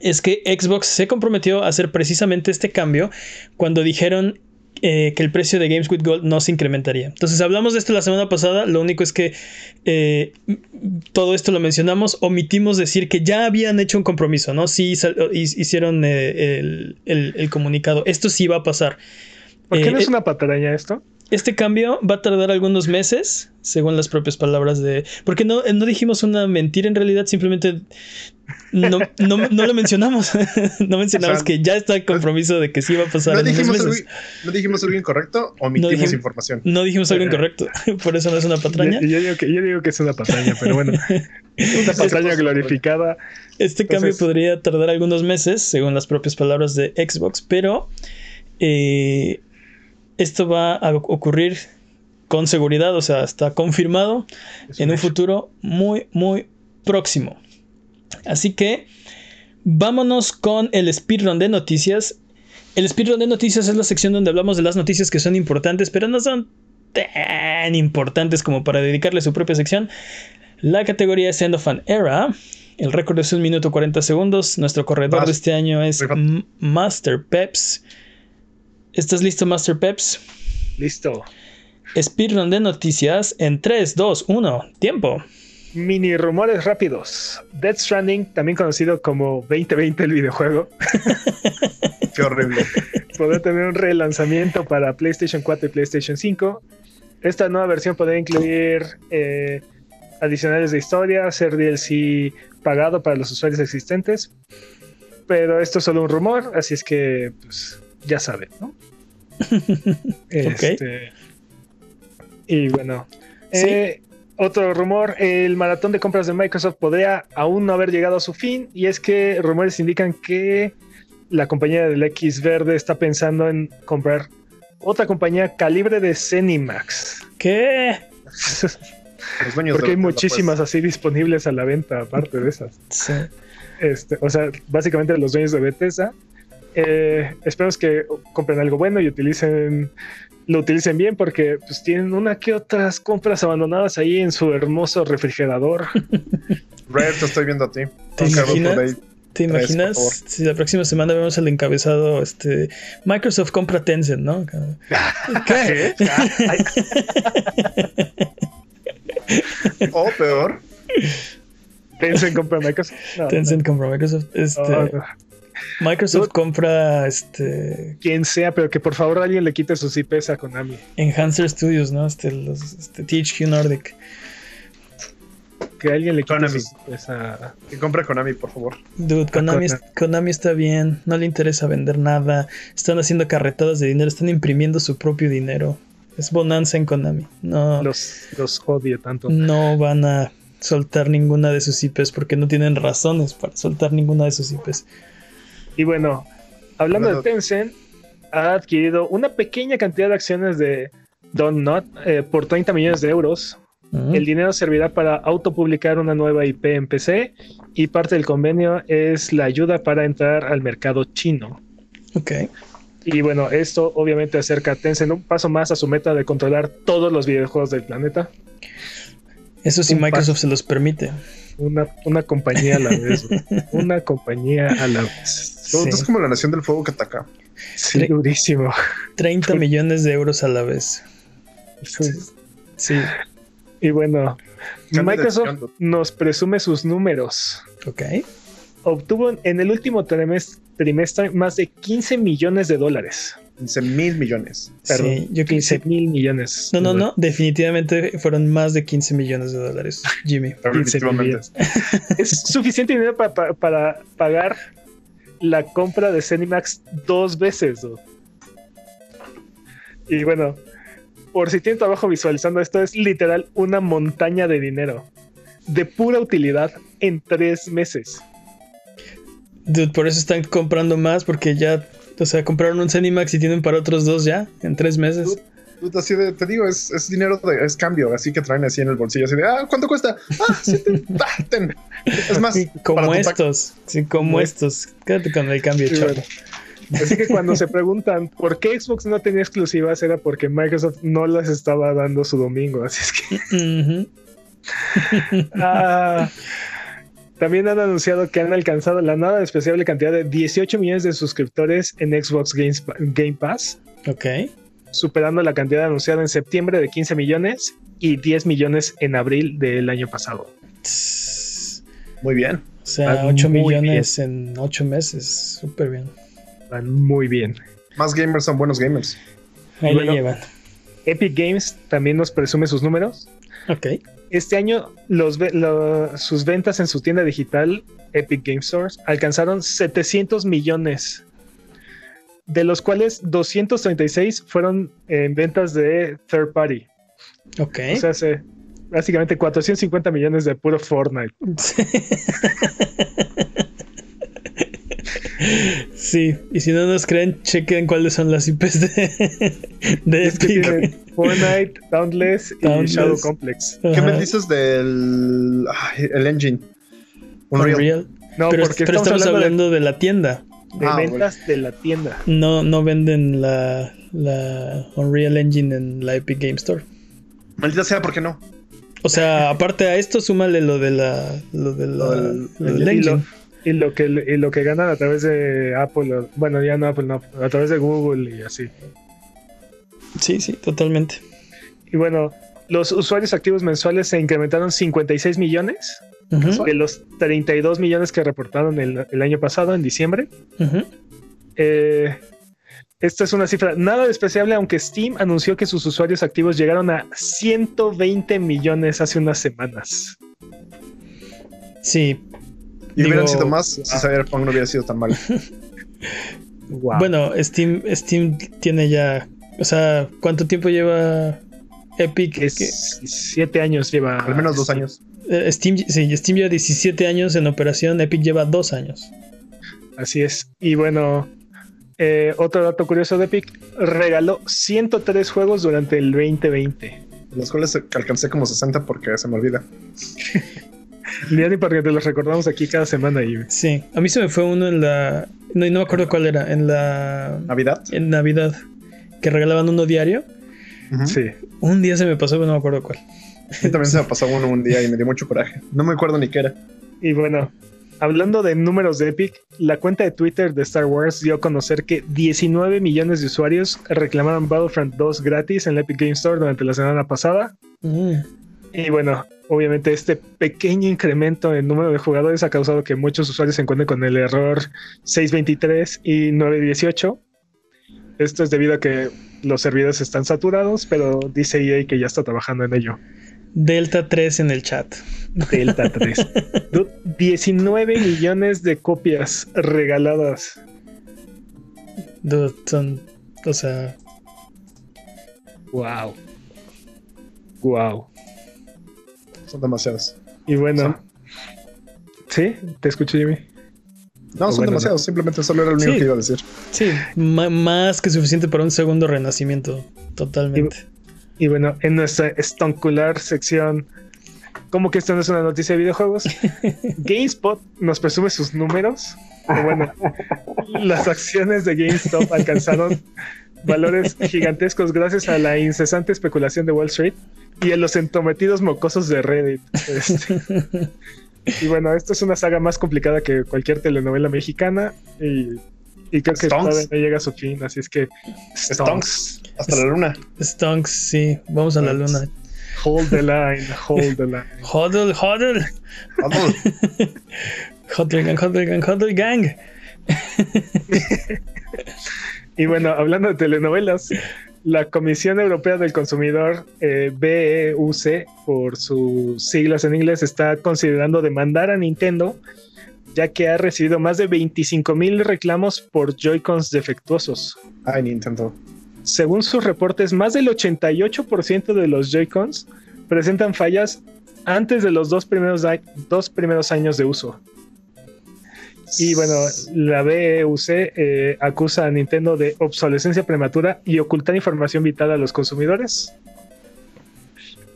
es que Xbox se comprometió a hacer precisamente este cambio cuando dijeron eh, que el precio de Games with Gold no se incrementaría. Entonces hablamos de esto la semana pasada, lo único es que eh, todo esto lo mencionamos, omitimos decir que ya habían hecho un compromiso, ¿no? Sí hi- hicieron eh, el, el- el comunicado, esto sí va a pasar. ¿Por qué Eh, no es eh, una pataraña esto? Este cambio va a tardar algunos meses, según las propias palabras de... Porque no, no dijimos una mentira en realidad, simplemente no, no, no lo mencionamos. *laughs* no mencionamos O sea, que ya está el compromiso de que sí va a pasar ¿No en unos dijimos, algo, meses. ¿No dijimos algo incorrecto? Omitimos dijimos- información. No dijimos algo incorrecto, *laughs* por eso no es una patraña. Yo, yo digo que, yo digo que es una patraña, pero bueno, *laughs* una patraña glorificada. Este cambio podría tardar algunos meses, según las propias palabras de Xbox, pero eh, esto va a ocurrir con seguridad, o sea, está confirmado Es en un hecho. futuro muy, muy próximo. Así que vámonos con el speedrun de noticias. El speedrun de noticias es la sección donde hablamos de las noticias que son importantes, pero no son tan importantes como para dedicarle su propia sección. La categoría es End of an Era. El récord es un minuto 40 segundos. Nuestro corredor de este año es Master Peps. ¿Estás listo, Master Peps? Listo. Speedrun de noticias en 3, 2, 1. Tiempo. Mini rumores rápidos. Death Stranding, también conocido como 2020 el videojuego, *laughs* Qué horrible. podrá tener un relanzamiento para PlayStation 4 y PlayStation 5. Esta nueva versión podrá incluir eh, adicionales de historia, ser DLC pagado para los usuarios existentes. Pero esto es solo un rumor, así es que pues, ya saben, ¿no? *laughs* Este, y bueno, Sí. eh, otro rumor, el maratón de compras de Microsoft podría aún no haber llegado a su fin y es que rumores indican que la compañía del X verde está pensando en comprar otra compañía calibre de Cenimax. ¿Qué? *laughs* Porque de- hay muchísimas así disponibles a la venta, aparte de esas. Sí. Este, o sea, básicamente los dueños de Bethesda. Eh, esperemos que compren algo bueno y utilicen lo utilicen bien porque pues tienen una que otras compras abandonadas ahí en su hermoso refrigerador. *laughs* Red, te estoy viendo a ti. ¿Te imaginas? ¿Te imaginas si la próxima semana vemos el encabezado este Microsoft compra Tencent, ¿no? *laughs* ¿Qué? *laughs* O peor, Tencent compra Microsoft. No, Tencent compra Microsoft. Este, no. Microsoft compra este Quien sea, pero que por favor alguien le quite sus IPs a Konami. Enhancer Studios, ¿no? Este, los, este THQ Nordic. Que alguien le quite Konami. sus IPs a. que compre Konami, por favor. Dude, Konami, Konami. Konami está bien, no le interesa vender nada. Están haciendo carretadas de dinero, están imprimiendo su propio dinero. Es bonanza en Konami. No, Los, los odio tanto. no van a soltar ninguna de sus IPs porque no tienen razones para soltar ninguna de sus IPs. Y bueno, hablando Bueno. de Tencent, ha adquirido una pequeña cantidad de acciones de Don't Not eh, por 30 millones de euros. El dinero servirá para autopublicar una nueva IP en PC y parte del convenio es la ayuda para entrar al mercado chino. Ok. Y bueno, esto obviamente acerca a Tencent un paso más a su meta de controlar todos los videojuegos del planeta. Eso sí Un Microsoft se los permite. Una, una compañía a la vez. *laughs* una compañía a la vez. Sí. Es como la nación del fuego que ataca. Sí, Tre- durísimo. 30 *laughs* millones de euros a la vez. Sí. Y bueno, Microsoft nos presume sus números. Ok. Obtuvo en el último trimes- trimestre más de 15 millones de dólares. 15 mil millones. Perdón, Sí, yo que 15 mil millones. No, no, no. Definitivamente fueron más de 15 millones de dólares, Jimmy. 15 Definitivamente. millones. Es suficiente dinero pa- pa- para pagar la compra de Cenimax dos veces. ¿no? Y bueno, por si tienen trabajo visualizando esto, es literal una montaña de dinero de pura utilidad en tres meses. Dude, por eso están comprando más, porque ya, o sea, compraron un Cenimax y tienen para otros dos ya, en tres meses. Así de, te digo, es, es dinero, de, es cambio, así que traen así en el bolsillo, así de, ah, ¿cuánto cuesta? Ah, siete, *laughs* ah, ten. Es más, Sí, como estos, sí, como estos. Quédate con el cambio, Sí, chavo. bueno. Así que cuando se preguntan por qué Xbox no tenía exclusivas, era porque Microsoft no las estaba dando su domingo. Así es que. *laughs* *laughs* Ah, también han anunciado que han alcanzado la nada despreciable cantidad de 18 millones de suscriptores en Xbox Games- Game Pass, Ok. Superando la cantidad anunciada en septiembre de 15 millones y 10 millones en abril del año pasado. Muy bien. O sea, Ah, 8 muy millones en 8 meses. Súper bien. Van muy bien. Más gamers son buenos gamers. Ahí Bueno. le llevan. Epic Games también nos presume sus números. Ok. Este año los ve- lo- sus ventas en su tienda digital Epic Game Stores alcanzaron 700 millones, de los cuales 236 fueron en ventas de third party. Ok. O sea, hace básicamente 450 millones de puro Fortnite. *laughs* Sí, y si no nos creen, chequen cuáles son las IPs de, de Es que Epic. tiene Fortnite, Dauntless y. Shadow Complex. ¿Qué Ajá. me dices del el engine? Unreal. Unreal. No, pero, porque pero estamos, estamos hablando, hablando de la tienda. De Ah, ventas de la tienda. No, no venden la, la Unreal Engine en la Epic Game Store. Maldita sea, ¿por qué no? O sea, *laughs* aparte a esto, súmale lo de la. Lo de la. Lo del- lo del y, lo, engine. y lo que y lo que ganan a través de Apple, o- bueno, ya no Apple, no, a través de Google y así. Sí, sí, totalmente. Y bueno, los usuarios activos mensuales se incrementaron 56 millones Ujú, de los 32 millones que reportaron el, el año pasado, en diciembre. Eh, esta es una cifra nada despreciable, aunque Steam anunció que sus usuarios activos llegaron a 120 millones hace unas semanas. Sí. Y hubieran sido más si Cyberpunk no hubiera sido tan mal. Wow. *laughs* Bueno, Steam, Steam tiene ya. O sea, ¿cuánto tiempo lleva Epic? es siete años lleva. Al menos dos años. Eh, Steam, sí, Steam lleva 17 años en operación, Epic lleva 2 años. Así es. Y bueno, eh, otro dato curioso de Epic, regaló 103 juegos durante el 2020. Los cuales alcancé como 60 porque se me olvida. *laughs* Ya ni porque te los recordamos aquí cada semana. Y, Sí, a mí se me fue uno en la. No, no me acuerdo cuál era, en la. Navidad. En Navidad, que regalaban uno diario. Sí. Un día se me pasó, pero no me acuerdo cuál. *laughs* También se me pasó uno un día y me dio mucho coraje. No me acuerdo ni qué era. Y bueno, hablando de números de Epic, la cuenta de Twitter de Star Wars dio a conocer que 19 millones de usuarios reclamaron Battlefront 2 gratis en la Epic Game Store durante la semana pasada. Mm. Y bueno, obviamente este pequeño incremento en número de jugadores ha causado que muchos usuarios se encuentren con el error 623 y 918. Esto es debido a que los servidores están saturados, pero dice EA que ya está trabajando en ello. Delta 3 en el chat. Delta 3. Dude, 19 millones de copias regaladas. Dude, son. O sea. Wow. Wow. Son demasiados. Y bueno. ¿Sí? ¿Te escucho, Jimmy? No, son Bueno, demasiados. Simplemente solo era lo único Sí. que iba a decir. Sí, más que suficiente para un segundo renacimiento. Totalmente. Y bueno, en nuestra estoncular sección, ¿cómo que esto no es una noticia de videojuegos? *laughs* GameSpot nos presume sus números. Bueno, las acciones de GameStop alcanzaron valores gigantescos gracias a la incesante especulación de Wall Street y a los entometidos mocosos de Reddit. Este, y bueno, esto es una saga más complicada que cualquier telenovela mexicana y, y creo que Stonks. todavía no llega a su fin, así es que Stonks. Hasta la luna. Stonks, sí. Vamos a la luna. Hold the line, hold the line. *laughs* Huddle, huddle. Vamos. *laughs* Huddle gang, huddle gang, huddle gang. Y bueno, hablando de telenovelas, la Comisión Europea del Consumidor, eh, BEUC, por sus siglas en inglés, está considerando demandar a Nintendo, ya que ha recibido más de 25 mil reclamos por Joy-Cons defectuosos. Ay, Nintendo. Según sus reportes, más del 88% de los Joy-Cons presentan fallas antes de los dos primeros, dos primeros años de uso. Y bueno, la BEUC eh, acusa a Nintendo de obsolescencia prematura y ocultar información vital a los consumidores.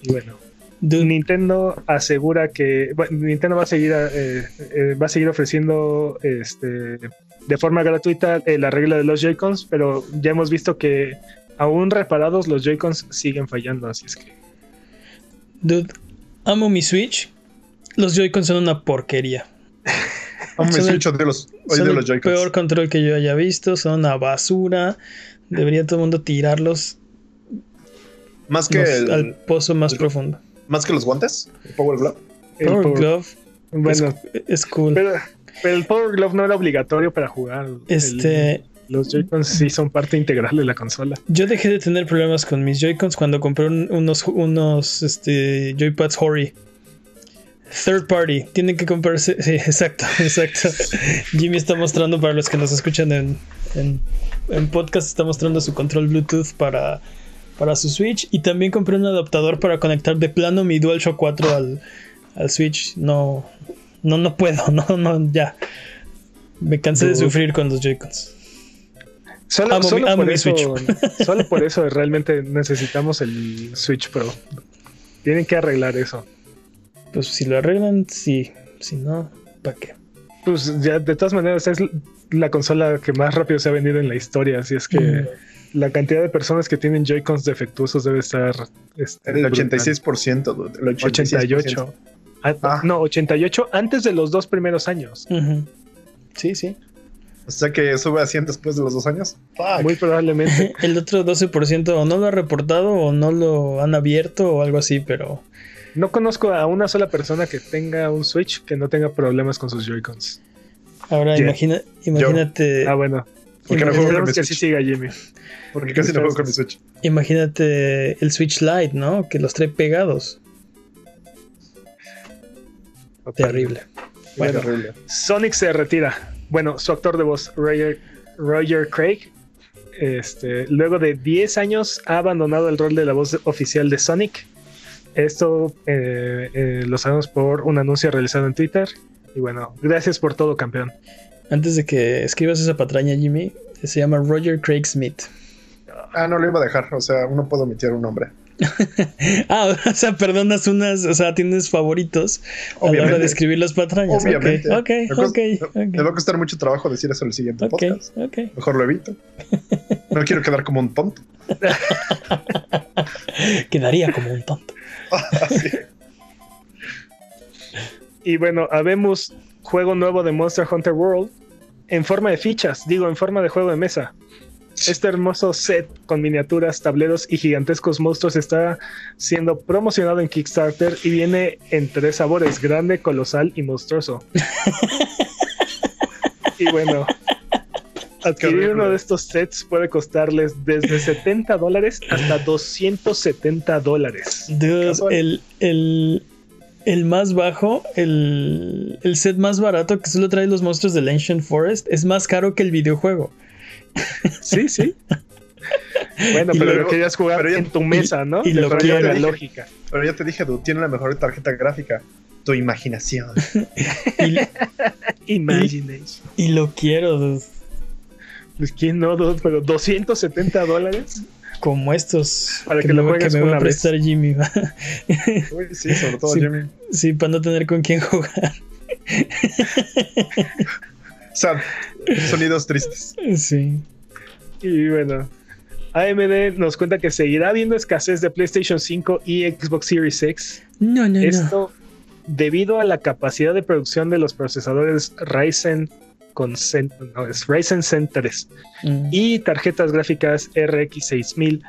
Y bueno, Dude, Nintendo asegura que bueno, Nintendo va a seguir eh, eh, va a seguir ofreciendo este de forma gratuita eh, la regla de los Joy-Cons, pero ya hemos visto que aún reparados los Joy-Cons siguen fallando, así es que dude, amo mi Switch. Los Joy-Cons son una porquería. *laughs* Me el- Switch los, Son el los Joy-Cons. peor control que yo haya visto. Son una basura. Debería todo el mundo tirarlos Más que, el- al pozo más el- profundo. Más que los guantes. El Power Glove. el Power Power- Glove bueno, es, es cool. pero, pero el Power Glove no era obligatorio para jugar. El- este, los Joy-Cons sí son parte integral de la consola. yo dejé de tener problemas con mis Joy-Cons cuando compré un- unos, unos este, Joypads Hori. Third party, tienen que comprarse. Sí, exacto, *laughs* exacto. Jimmy está mostrando para los que nos escuchan en, en, en podcast, está mostrando su control Bluetooth para, para su Switch. Y también compré un adaptador para conectar de plano mi DualShock 4 al, al Switch. No, no, no puedo, *laughs* no, no, ya. Me cansé de sufrir con los Joy-Cons. Solo, Amo solo amo por eso, *laughs* solo por eso realmente necesitamos el Switch Pro. Tienen que arreglar eso. Pues si lo arreglan, sí. Si no, ¿para qué? Pues ya, de todas maneras, es la consola que más rápido se ha vendido en la historia. Así es que Mm. La cantidad de personas que tienen Joy-Cons defectuosos debe estar. este, El brutal. 86%, dude, el 86%. 88. Ah, Ah. No, 88 antes de los dos primeros años. Sí, sí. O sea que sube a 100 después de los dos años. Fuck. Muy probablemente. *laughs* El otro 12% o no lo ha reportado o no lo han abierto o algo así, pero No conozco a una sola persona que tenga un Switch que no tenga problemas con sus Joy-Cons. ahora imagina, imagínate, Ah, bueno. Porque no juego con mi que así Switch. siga Jimmy. Porque casi no juego con mi Switch. imagínate el Switch Lite, ¿no? Que los trae pegados. Terrible. Bueno, Terrible. Sonic se retira. Bueno, su actor de voz, Roger, Roger Craig, este, luego de 10 años ha abandonado el rol de la voz oficial de Sonic. Esto eh, eh, lo sabemos por un anuncio realizado en Twitter. Y bueno, gracias por todo, campeón. Antes de que escribas esa patraña, Jimmy, se llama Roger Craig Smith. Ah, no lo iba a dejar. O sea, uno puede omitir un nombre. *laughs* Ah, o sea, perdonas unas, o sea, tienes favoritos a la hora Obviamente. de escribir las patrañas. Obviamente. Ok, ok, Me cos- ok. Me va a costar mucho trabajo decir eso en el siguiente Ok, podcast. ok. Mejor lo evito. No quiero quedar como un tonto. *laughs* Quedaría como un tonto. *laughs* Sí. Y bueno, habemos juego nuevo de Monster Hunter World en forma de fichas, digo, en forma de juego de mesa. Este hermoso set con miniaturas, tableros y gigantescos monstruos está siendo promocionado en Kickstarter y viene en tres sabores, grande, colosal y monstruoso. *laughs* y bueno, adquirir uno de estos sets puede costarles desde 70 dólares hasta 270 dólares. Casual. el, el, el más bajo, el, el set más barato que solo trae los monstruos del Ancient Forest es más caro que el videojuego. Sí, sí. *laughs* Bueno, Y pero luego- lo querías jugar pero ya- en tu mesa, ¿no? y De lo quiero. la lógica. Pero ya te dije, dude, tiene la mejor tarjeta gráfica. Tu imaginación. *laughs* Y, *laughs* Imagination. y lo quiero, dude, Pues quién no, dude? pero 270 dólares. Como estos Para que me, lo me va vez. prestar Jimmy. Uy, sí, sobre todo Sí. Jimmy. sí, para no tener con quién jugar. Sad. Sonidos tristes. Sí. Y bueno, AMD nos cuenta que seguirá habiendo escasez de PlayStation 5 y Xbox Series X. No, no, no. Esto debido a la capacidad de producción de los procesadores Ryzen con Zen- no, es Ryzen Zen 3 Mm. y tarjetas gráficas RX 6000.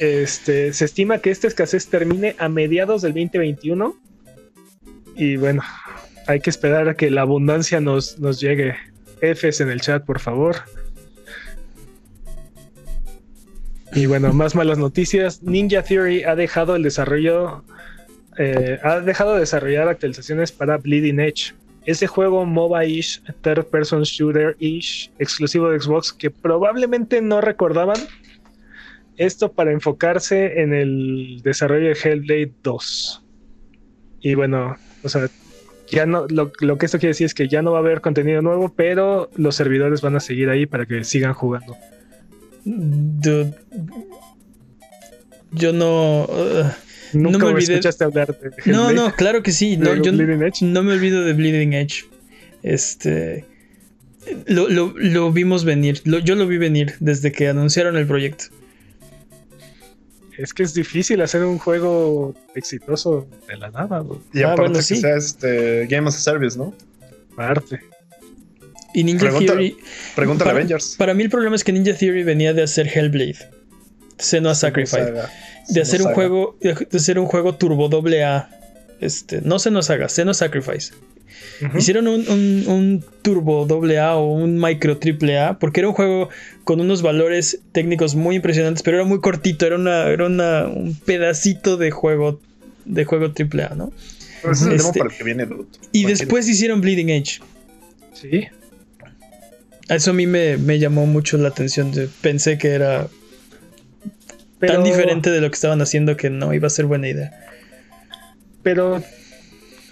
Este, se estima que esta escasez termine a mediados del 2021. Y bueno, hay que esperar a que la abundancia nos, nos llegue. Fs en el chat, por favor. Y bueno, más malas noticias. Ninja Theory ha dejado el desarrollo. eh, ha dejado de desarrollar actualizaciones para Bleeding Edge. Ese juego MOBA-ish, third person shooter-ish, exclusivo de Xbox, que probablemente no recordaban. Esto para enfocarse en el desarrollo de Hellblade 2. Y bueno, o sea, ya no, lo, lo que esto quiere decir es que ya no va a haber contenido nuevo, pero los servidores van a seguir ahí para que sigan jugando. Dude, yo no. uh, Nunca me me olvidé- escuchaste hablar de no, Hellblade, no, claro que sí. No, yo Bleeding Edge. no me olvido de Bleeding Edge. Este. Lo, lo- lo vimos venir. Lo- yo lo vi venir desde que anunciaron el proyecto. Es que es difícil hacer un juego exitoso de la nada. Y Ah, aparte bueno, que sí. sea este Game as a Service, ¿no? Aparte. Y Ninja Pregunta- Theory. Pregúntale a para, Avengers. para mí, el problema es que Ninja Theory venía de hacer Hellblade. Senua Sacrifice. Saga. de hacer un Saga. juego de de hacer un juego turbo doble A este no se nos haga Xeno Sacrifice Ujú. hicieron un, un- un turbo doble A o un micro triple A porque era un juego con unos valores técnicos muy impresionantes pero era muy cortito era una era una- un pedacito de juego de juego triple A no Pero ese es el demo Este- para el que viene, dude. y después hicieron Bleeding Edge Sí. eso a mí me, me llamó mucho la atención pensé que era Pero, tan diferente de lo que estaban haciendo que no iba a ser buena idea Pero,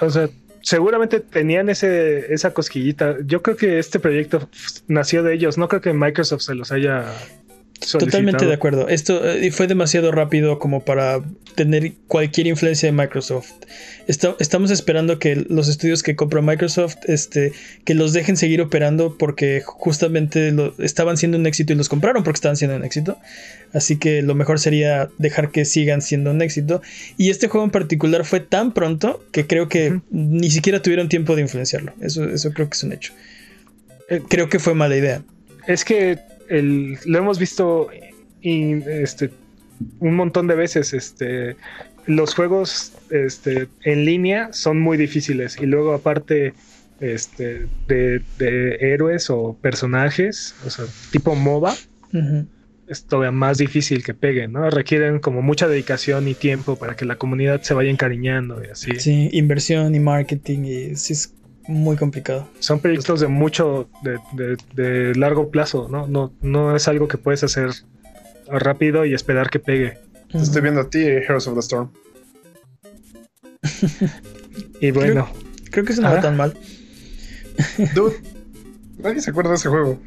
o sea, seguramente tenían ese, esa cosquillita. Yo creo que este proyecto nació de ellos. No creo que Microsoft se los haya Totalmente de acuerdo. Esto eh, fue demasiado rápido como para tener cualquier influencia de Microsoft. estamos esperando que los estudios que compra Microsoft, este, que los dejen seguir operando porque justamente lo, estaban siendo un éxito y los compraron porque estaban siendo un éxito. Así que lo mejor sería dejar que sigan siendo un éxito. Y este juego en particular fue tan pronto que creo que ni siquiera tuvieron tiempo de influenciarlo. Eso, eso creo que es un hecho. Eh, creo que fue mala idea. Es que lo hemos visto este, un montón de veces. Este, los juegos este, en línea son muy difíciles y luego aparte este, de, héroes o personajes, o sea, tipo MOBA, es todavía más difícil que peguen, ¿no? Requieren como mucha dedicación y tiempo para que la comunidad se vaya encariñando y así. Sí, inversión y marketing y sí es muy complicado. Son proyectos de mucho, de, largo plazo, ¿no? ¿no? No es algo que puedes hacer rápido y esperar que pegue. estoy viendo a ti, Heroes of the Storm. y bueno. Creo, que eso no va tan mal. Dude, nadie se acuerda de ese juego.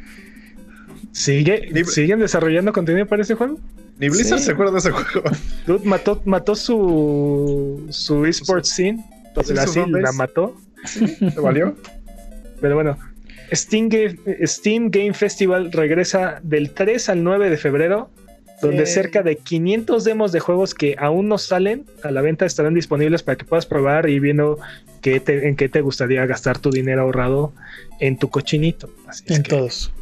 ¿Sigue, ¿Siguen desarrollando contenido para ese juego? Ni Blizzard se acuerda de ese juego. Dude mató, mató su, su esports scene. Así la mató. *laughs* ¿Te valió? Pero bueno, Steam Game, Festival regresa del 3 al 9 de febrero, donde cerca de 500 demos de juegos que aún no salen a la venta estarán disponibles para que puedas probar y viendo qué en qué te gustaría gastar tu dinero ahorrado en tu cochinito. en todos.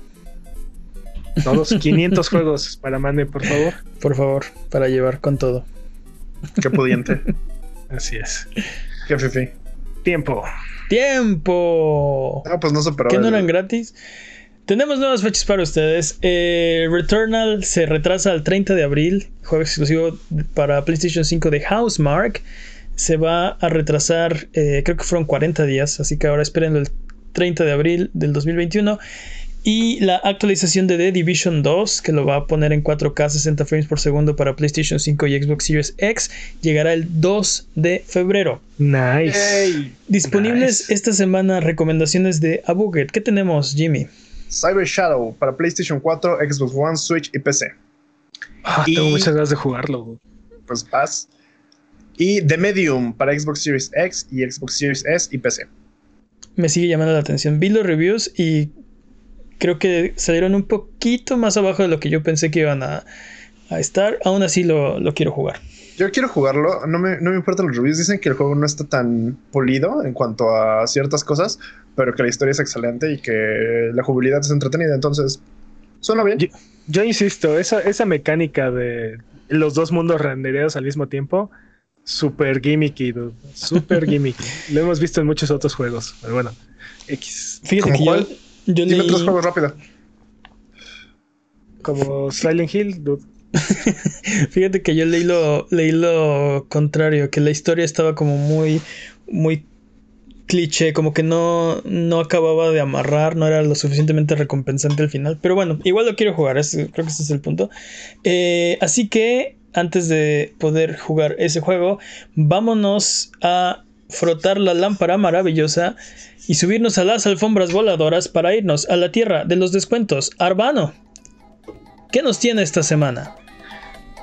Todos *laughs* 500 juegos para Mane, por favor. Por favor, para llevar con todo. Qué pudiente. Así es. Qué fifi. Tiempo. ¡Tiempo! Ah, pues no se ¿Que no eran gratis? Tenemos nuevas fechas para ustedes. Eh, Returnal se retrasa al 30 de abril, juego exclusivo para PlayStation 5 de Housemark. Se va a retrasar, eh, creo que fueron 40 días, así que ahora espérenlo el 30 de abril del 2021. Y la actualización de The Division 2, que lo va a poner en 4K 60 frames por segundo para PlayStation 5 y Xbox Series X, llegará el 2 de febrero. Nice. Disponibles esta semana recomendaciones de Abuget. ¿Qué tenemos, Jimmy? Cyber Shadow para PlayStation 4, Xbox One, Switch y PC. Ah, tengo muchas ganas de jugarlo. Pues paz. Y The Medium para Xbox Series X y Xbox Series S y PC. Me sigue llamando la atención. Vi los reviews y creo que salieron un poquito más abajo de lo que yo pensé que iban a, estar. Aún así lo, quiero jugar. Yo quiero jugarlo, no me, no me importan los reviews. Dicen que el juego no está tan polido en cuanto a ciertas cosas, pero que la historia es excelente y que la jugabilidad es entretenida. Entonces, suena bien. Yo, insisto, esa, esa mecánica de los dos mundos rendereados al mismo tiempo, súper gimmicky, dude. Súper gimmicky. *laughs* Lo hemos visto en muchos otros juegos, pero bueno, X. Fíjate que yo, yo Dime leí... juegos rápido. Como Silent Hill, *laughs* Fíjate que yo leí lo, leí lo contrario, que la historia estaba como muy, muy cliché, como que no, no acababa de amarrar, no era lo suficientemente recompensante al final. Pero bueno, igual lo quiero jugar, creo que ese es el punto. Eh, así que antes de poder jugar ese juego, vámonos a frotar la lámpara maravillosa y subirnos a las alfombras voladoras para irnos a la tierra de los descuentos. Arbano, ¿qué nos tiene esta semana?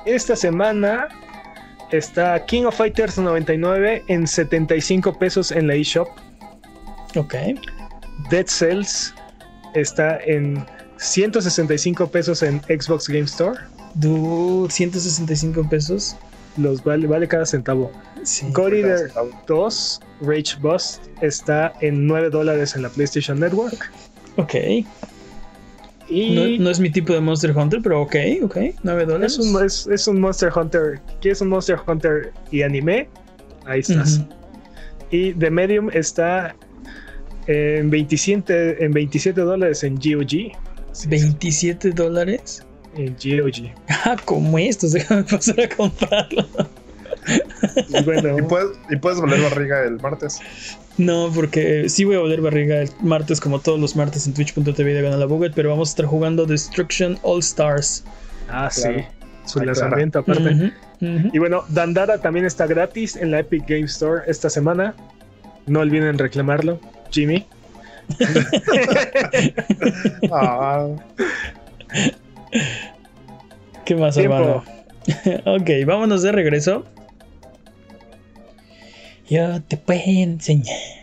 Esta semana está King of Fighters 99 en 75 pesos en la eShop. Ok. Dead Cells está en 165 pesos en Xbox Game Store. Dude, 165 pesos. Los vale, vale cada centavo. Sí, 2 Rage Bust está en 9 dólares en la PlayStation Network. Ok. Y no, es mi tipo de Monster Hunter, pero ok, ok, 9 dólares. Es un, Monster Hunter. ¿Quieres un Monster Hunter y anime? Ahí estás. Y The Medium está en 27, en 27 dólares en GOG. ¿27 dólares? En GOG. *laughs* Ah, como estos, déjame pasar a comprarlo. y, bueno, ¿Y, puedes, y puedes volver barriga el martes. No, porque sí voy a volver barriga el martes, como todos los martes en twitch.tv de la Buget, pero vamos a estar jugando Destruction All Stars. Ah, sí. Su lanzamiento aparte. Y bueno, Dandara también está gratis en la Epic Game Store esta semana. No olviden reclamarlo, Jimmy. *laughs* ah. *laughs* ¿Qué más, Tiempo. hermano? *laughs* ok, vámonos de regreso. Yo te puedo enseñar.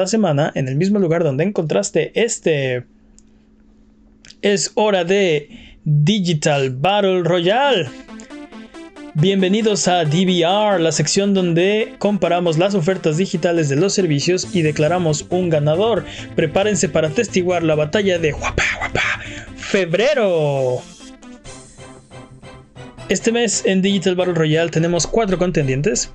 semana en el mismo lugar donde encontraste este. Es hora de Digital Battle Royale. Bienvenidos a DVR, la sección donde comparamos las ofertas digitales de los servicios y declaramos un ganador. Prepárense para testiguar la batalla de Guapa Febrero. Este mes en Digital Battle Royale tenemos cuatro contendientes.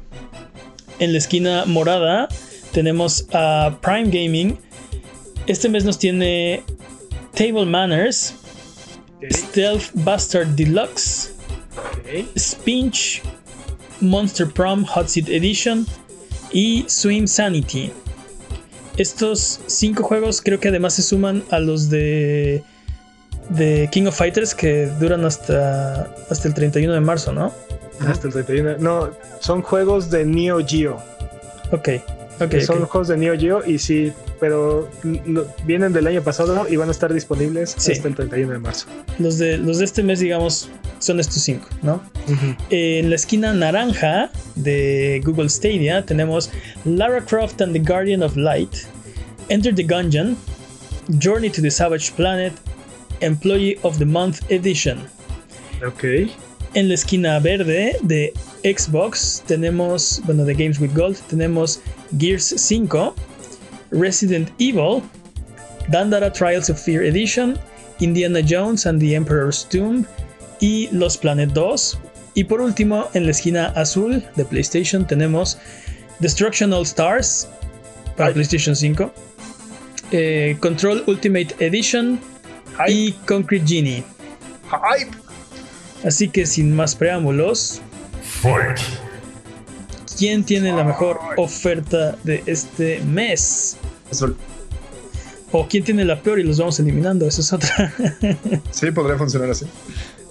En la esquina morada tenemos a Prime Gaming. Este mes nos tiene Table Manners, Stealth Bastard Deluxe. Spinch, Monster Prom Hot Seat Edition y Swim Sanity. Estos cinco juegos creo que además se suman a los de, de King of Fighters que duran hasta, hasta el 31 de marzo, ¿no? Hasta el 31. No, son juegos de Neo Geo. Ok, ok. que son ok. juegos de Neo Geo y sí, pero lo- vienen del año pasado y van a estar disponibles Sí. hasta el 31 de marzo. Los, de, los de este mes, digamos, son estos cinco, ¿no? En la esquina naranja de Google Stadia tenemos Lara Croft and the Guardian of Light, Enter the Gungeon, Journey to the Savage Planet, Employee of the Month Edition. Ok. En la esquina verde de Xbox tenemos, bueno, de Games with Gold, tenemos Gears 5, Resident Evil, Dandara Trials of Fear Edition, Indiana Jones and the Emperor's Tomb y Los Planet 2. Y por último, en la esquina azul de PlayStation tenemos Destruction All Stars para Ay. PlayStation 5, eh, Control Ultimate Edition y Concrete Genie. ¡Hype! Así que sin más preámbulos, Fight. ¿quién tiene la mejor oferta de este mes? Azul. ¿O quién tiene la peor y los vamos eliminando? Esa es otra. *laughs* Sí, podría funcionar así.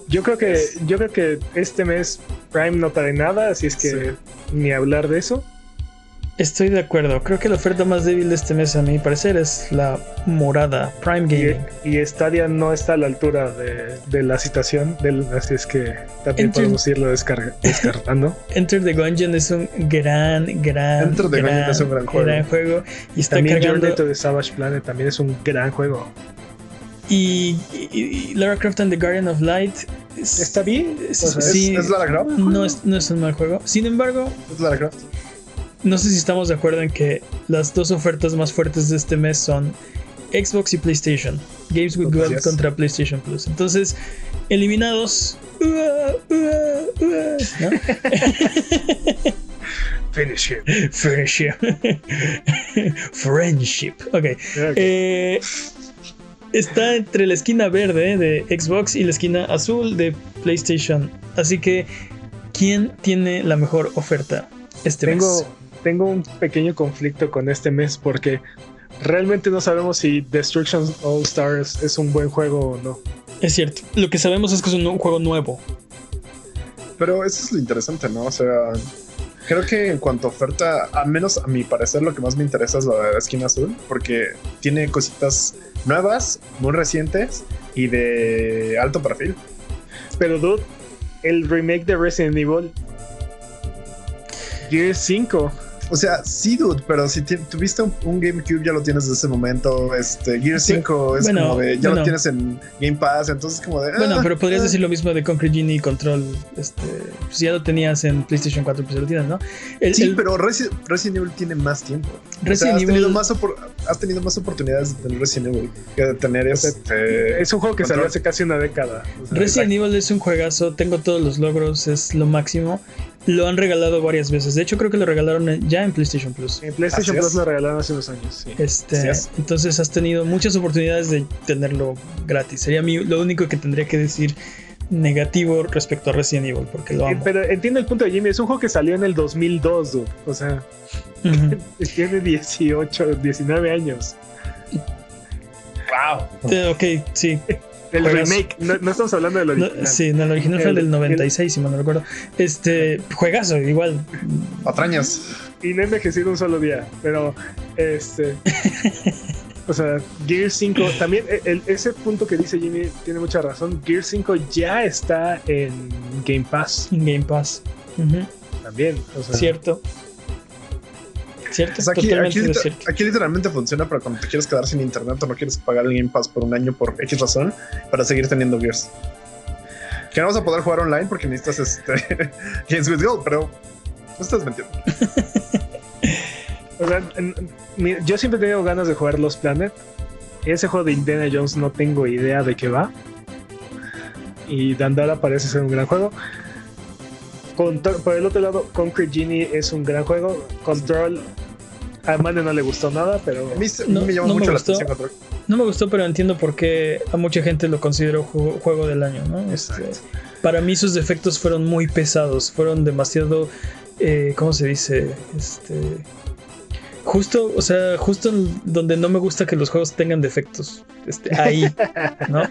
Yo creo que yo creo que este mes Prime no trae nada, así es que Sí. ni hablar de eso. Estoy de acuerdo. Creo que la oferta más débil de este mes, a mi parecer, es la morada Prime Gaming. Y, y Stadia no está a la altura de, de la situación, del, así es que también podemos irlo *laughs* descartando. Enter the Gungeon es un gran, gran, Enter the Gungeon es un gran juego. juego. Y está También cargando. Journey to the Savage Planet también es un gran juego. Y, y- y Lara Croft and the Guardian of Light. es- Está bien. es- o sea, ¿Es, sí, es Lara Croft? no, es, no es un mal juego. Sin embargo, Es Lara Croft. No sé si estamos de acuerdo en que las dos ofertas más fuertes de este mes son Xbox y PlayStation. Games with Gold contra PlayStation Plus. Entonces, eliminados. *laughs* Finish him. Friendship. *laughs* Friendship. Ok. Ok. Eh, está entre la esquina verde de Xbox y la esquina azul de PlayStation. Así que, ¿quién tiene la mejor oferta este tengo, mes? Tengo un pequeño conflicto con este mes porque realmente no sabemos si Destruction All Stars es un buen juego o no. Es cierto. Lo que sabemos es que es un juego nuevo. Pero eso es lo interesante, ¿no? O sea, creo que en cuanto a oferta, al menos a mi parecer, lo que más me interesa es la de la esquina azul, porque tiene cositas nuevas, muy recientes y de alto perfil. Pero dude, el remake de Resident Evil Gears 5 O sea, sí, dude, pero si tuviste un, un GameCube, ya lo tienes desde ese momento. Este, Gear 5 es Bueno, como de, ya bueno. lo tienes en Game Pass, entonces como de. Bueno, ah, pero podrías ah. decir lo mismo de Concrete Genie y Control. Este, si ya lo tenías en PlayStation 4, pues ya lo tienes, ¿no? El- Sí, el- pero Resi- Resident Evil tiene más tiempo. O sea, Resident has, Evil- tenido más has tenido más oportunidades de tener Resident Evil que de tener este. es un juego que Control. salió hace casi una década. O sea, Resident Evil es un juegazo, tengo todos los logros, es lo máximo. Lo han regalado varias veces. De hecho, creo que lo regalaron ya en PlayStation Plus. En PlayStation Así Plus es. lo regalaron hace unos años. sí. Este, es. entonces has tenido muchas oportunidades de tenerlo gratis. Sería mi- lo único que tendría que decir negativo respecto a Resident Evil, porque lo Eh, amo. Pero entiendo el punto de Jimmy. Es un juego que salió en el 2002, dude. O sea, Ujú. *laughs* tiene 18, 19 años. Wow. Eh, ok, sí. El Juegas- remake. No, no estamos hablando del No, original. sí, no, el original fue el El- del 96, si mal no recuerdo. Este, juegazo, igual. Patrañas. Y no he envejecido un solo día. Pero, este. *laughs* o sea, Gear 5. También, e, el- ese punto que dice Jimmy tiene mucha razón. Gear 5 ya está en Game Pass. en Game Pass. También. O sea, Cierto. Cierto, Pues aquí, aquí, cierto. aquí literalmente funciona para cuando te quieres quedar sin internet o no quieres pagar el Game Pass por un año por X razón para seguir teniendo Gears. Que no vas a poder jugar online porque necesitas este *laughs* Games with Gold, pero no estás mintiendo. *laughs* O sea, yo siempre he tenido ganas de jugar Los Planet. Ese juego de Indiana Jones no tengo idea de qué va. Y Dandara parece ser un gran juego. Contro- por el otro lado, Concrete Genie es un gran juego. Control, a Mane no le gustó nada, pero A mí, No, me llamó no me mucho la atención. cuando- No me gustó, pero entiendo por qué a mucha gente lo consideró juego, juego del año, ¿no? Este, para mí sus defectos fueron muy pesados, fueron demasiado, eh, ¿cómo se dice? Este, justo, o sea, justo en donde no me gusta que los juegos tengan defectos, este, ahí, ¿no? *laughs*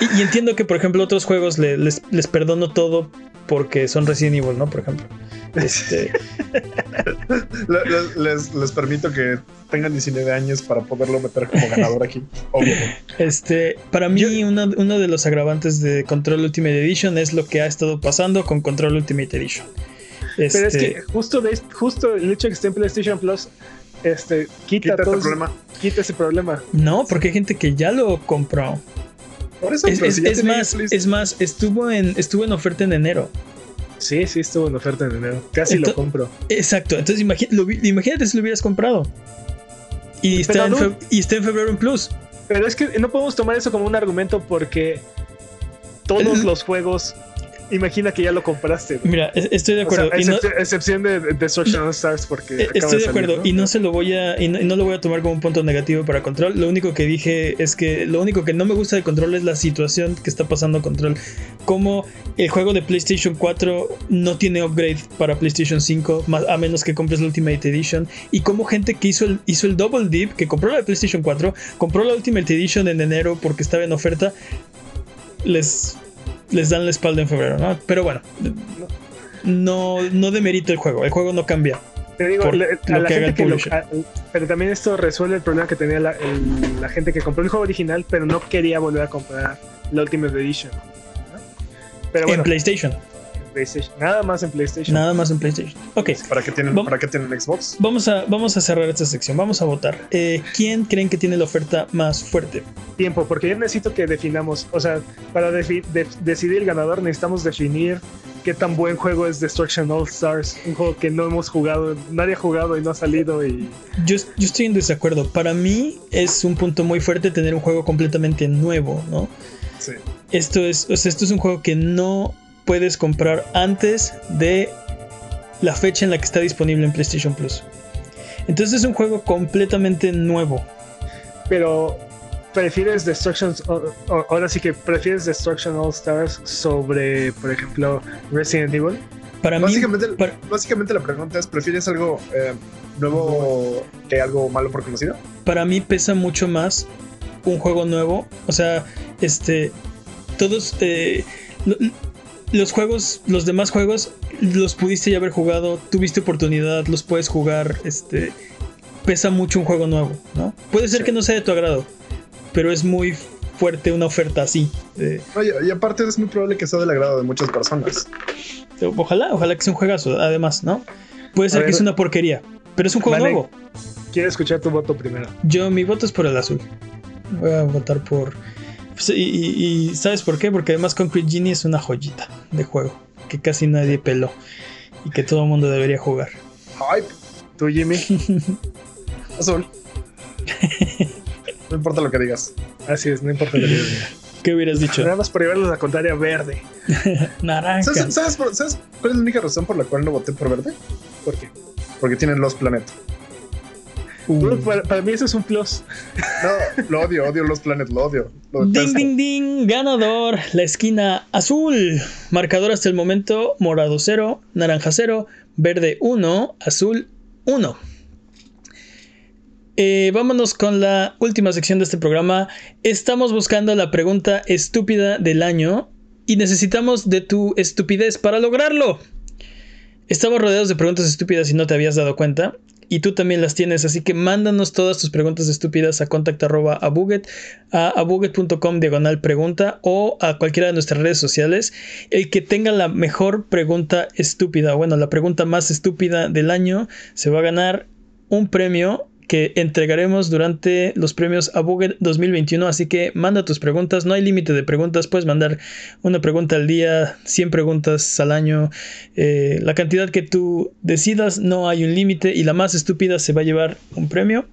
Y, y entiendo que, por ejemplo, otros juegos le- les, les perdono todo porque son Resident Evil, ¿no? Por ejemplo. Este, *laughs* *laughs* Le- le- les, les permito que tengan 19 años para poderlo meter como ganador aquí. *laughs* Obviamente. Este, para mí, una- uno de los agravantes de Control Ultimate Edition es lo que ha estado pasando con Control Ultimate Edition. Pero es Este, que justo, de, justo el hecho de que esté en PlayStation Plus este, quita, Quita todo este ese- problema. quita ese problema. No, porque hay gente que ya lo compró. Por eso, Es, si más, Netflix- es más, estuvo en, estuvo en oferta en enero. Sí, sí, estuvo en oferta en enero. Casi lo compro. Exacto. Entonces lo imagínate si lo hubieras comprado. Y está, en y está en febrero en Plus. Pero es que no podemos tomar eso como un argumento porque todos *laughs* los juegos, imagina que ya lo compraste. güey. Mira, es- estoy de O sea, acuerdo. no- excep- excepción de de Destruction All Stars porque Eh, acaba Estoy de salir, acuerdo ¿no? y no se lo voy a y no, y no lo voy a tomar como un punto negativo para Control. Lo único que dije es que lo único que no me gusta de Control es la situación que está pasando Control. Como el juego de PlayStation 4 no tiene upgrade para PlayStation 5 más- a menos que compres la Ultimate Edition y como gente que hizo el hizo el Double Dip que compró la de PlayStation 4, compró la Ultimate Edition en enero porque estaba en oferta les les dan la espalda en febrero, ¿no? Pero bueno, no no demerito el juego, el juego no cambia. Te digo, le- a la haga gente que lo- publisher. a- pero también esto resuelve el problema que tenía la, el- la gente que compró el juego original, pero no quería volver a comprar la Ultimate Edition. ¿no? Pero bueno, en PlayStation. PlayStation. Nada más en PlayStation. Nada más en PlayStation. Ok, ¿Para qué tienen, ¿para qué tienen Xbox? vamos a, vamos a cerrar esta sección. Vamos a votar. Eh, ¿Quién creen que tiene la oferta más fuerte? Tiempo, porque yo necesito que definamos, o sea, para de- decidir el ganador necesitamos definir qué tan buen juego es Destruction All Stars, un juego que no hemos jugado, nadie ha jugado y no ha salido y Yo, yo estoy en desacuerdo. Para mí es un punto muy fuerte tener un juego completamente nuevo, ¿no? Sí. Esto es, o sea, esto es un juego que no puedes comprar antes de la fecha en la que está disponible en PlayStation Plus. Entonces es un juego completamente nuevo. pero prefieres Destruction ahora sí que prefieres Destruction All Stars sobre, por ejemplo, Resident Evil. Para mí, Básicamente, para- básicamente la pregunta es, ¿prefieres algo eh, nuevo que algo malo por conocido? para mí pesa mucho más un juego nuevo. O sea, este. Todos. eh, los juegos, los demás juegos, los pudiste ya haber jugado, tuviste oportunidad, los puedes jugar. Este. Pesa mucho un juego nuevo, ¿no? Puede ser Sí. que no sea de tu agrado, pero es muy fuerte una oferta así. eh, Oye, y aparte es muy probable que sea del agrado de muchas personas. ojalá, ojalá que sea un juegazo, además, ¿no? Puede ser que sea una porquería, pero es un juego Vale. nuevo. Quiero escuchar tu voto primero. Yo, mi voto es por el azul. Voy a votar por. Pues, y, y- y ¿sabes por qué? Porque además Concrete Genie es una joyita de juego que casi nadie peló y que todo el mundo debería jugar. Ay, Tú, Jimmy. *laughs* azul. No importa lo que digas. Así es, no importa lo que yo diga. ¿Qué hubieras dicho? Nada más por llevarlos a la contraria verde. *laughs* Naranja. ¿Sabes, sabes por- sabes cuál es la única razón por la cual no voté por verde? ¿Por qué? Porque tienen Los Planet. Uh, para, para mí eso es un plus. No, lo odio, odio los Planet, lo odio. Lo Ding, ding, ding, ganador, la esquina azul. Marcador hasta el momento, morado 0, naranja 0, verde 1, azul 1. Eh, vámonos con la última sección de este programa. Estamos buscando la pregunta estúpida del año y necesitamos de tu estupidez para lograrlo. Estamos rodeados de preguntas estúpidas y no te habías dado cuenta. Y tú también las tienes, así que mándanos todas tus preguntas estúpidas a contact arroba abuget, a diagonal pregunta o a cualquiera de nuestras redes sociales. El que tenga la mejor pregunta estúpida, bueno, la pregunta más estúpida del año, se va a ganar un premio que entregaremos durante los premios Abuget 2021. Así que manda tus preguntas. No hay límite de preguntas. Puedes mandar una pregunta al día, 100 preguntas al año. Eh, la cantidad que tú decidas, no hay un límite. Y la más estúpida se va a llevar un premio.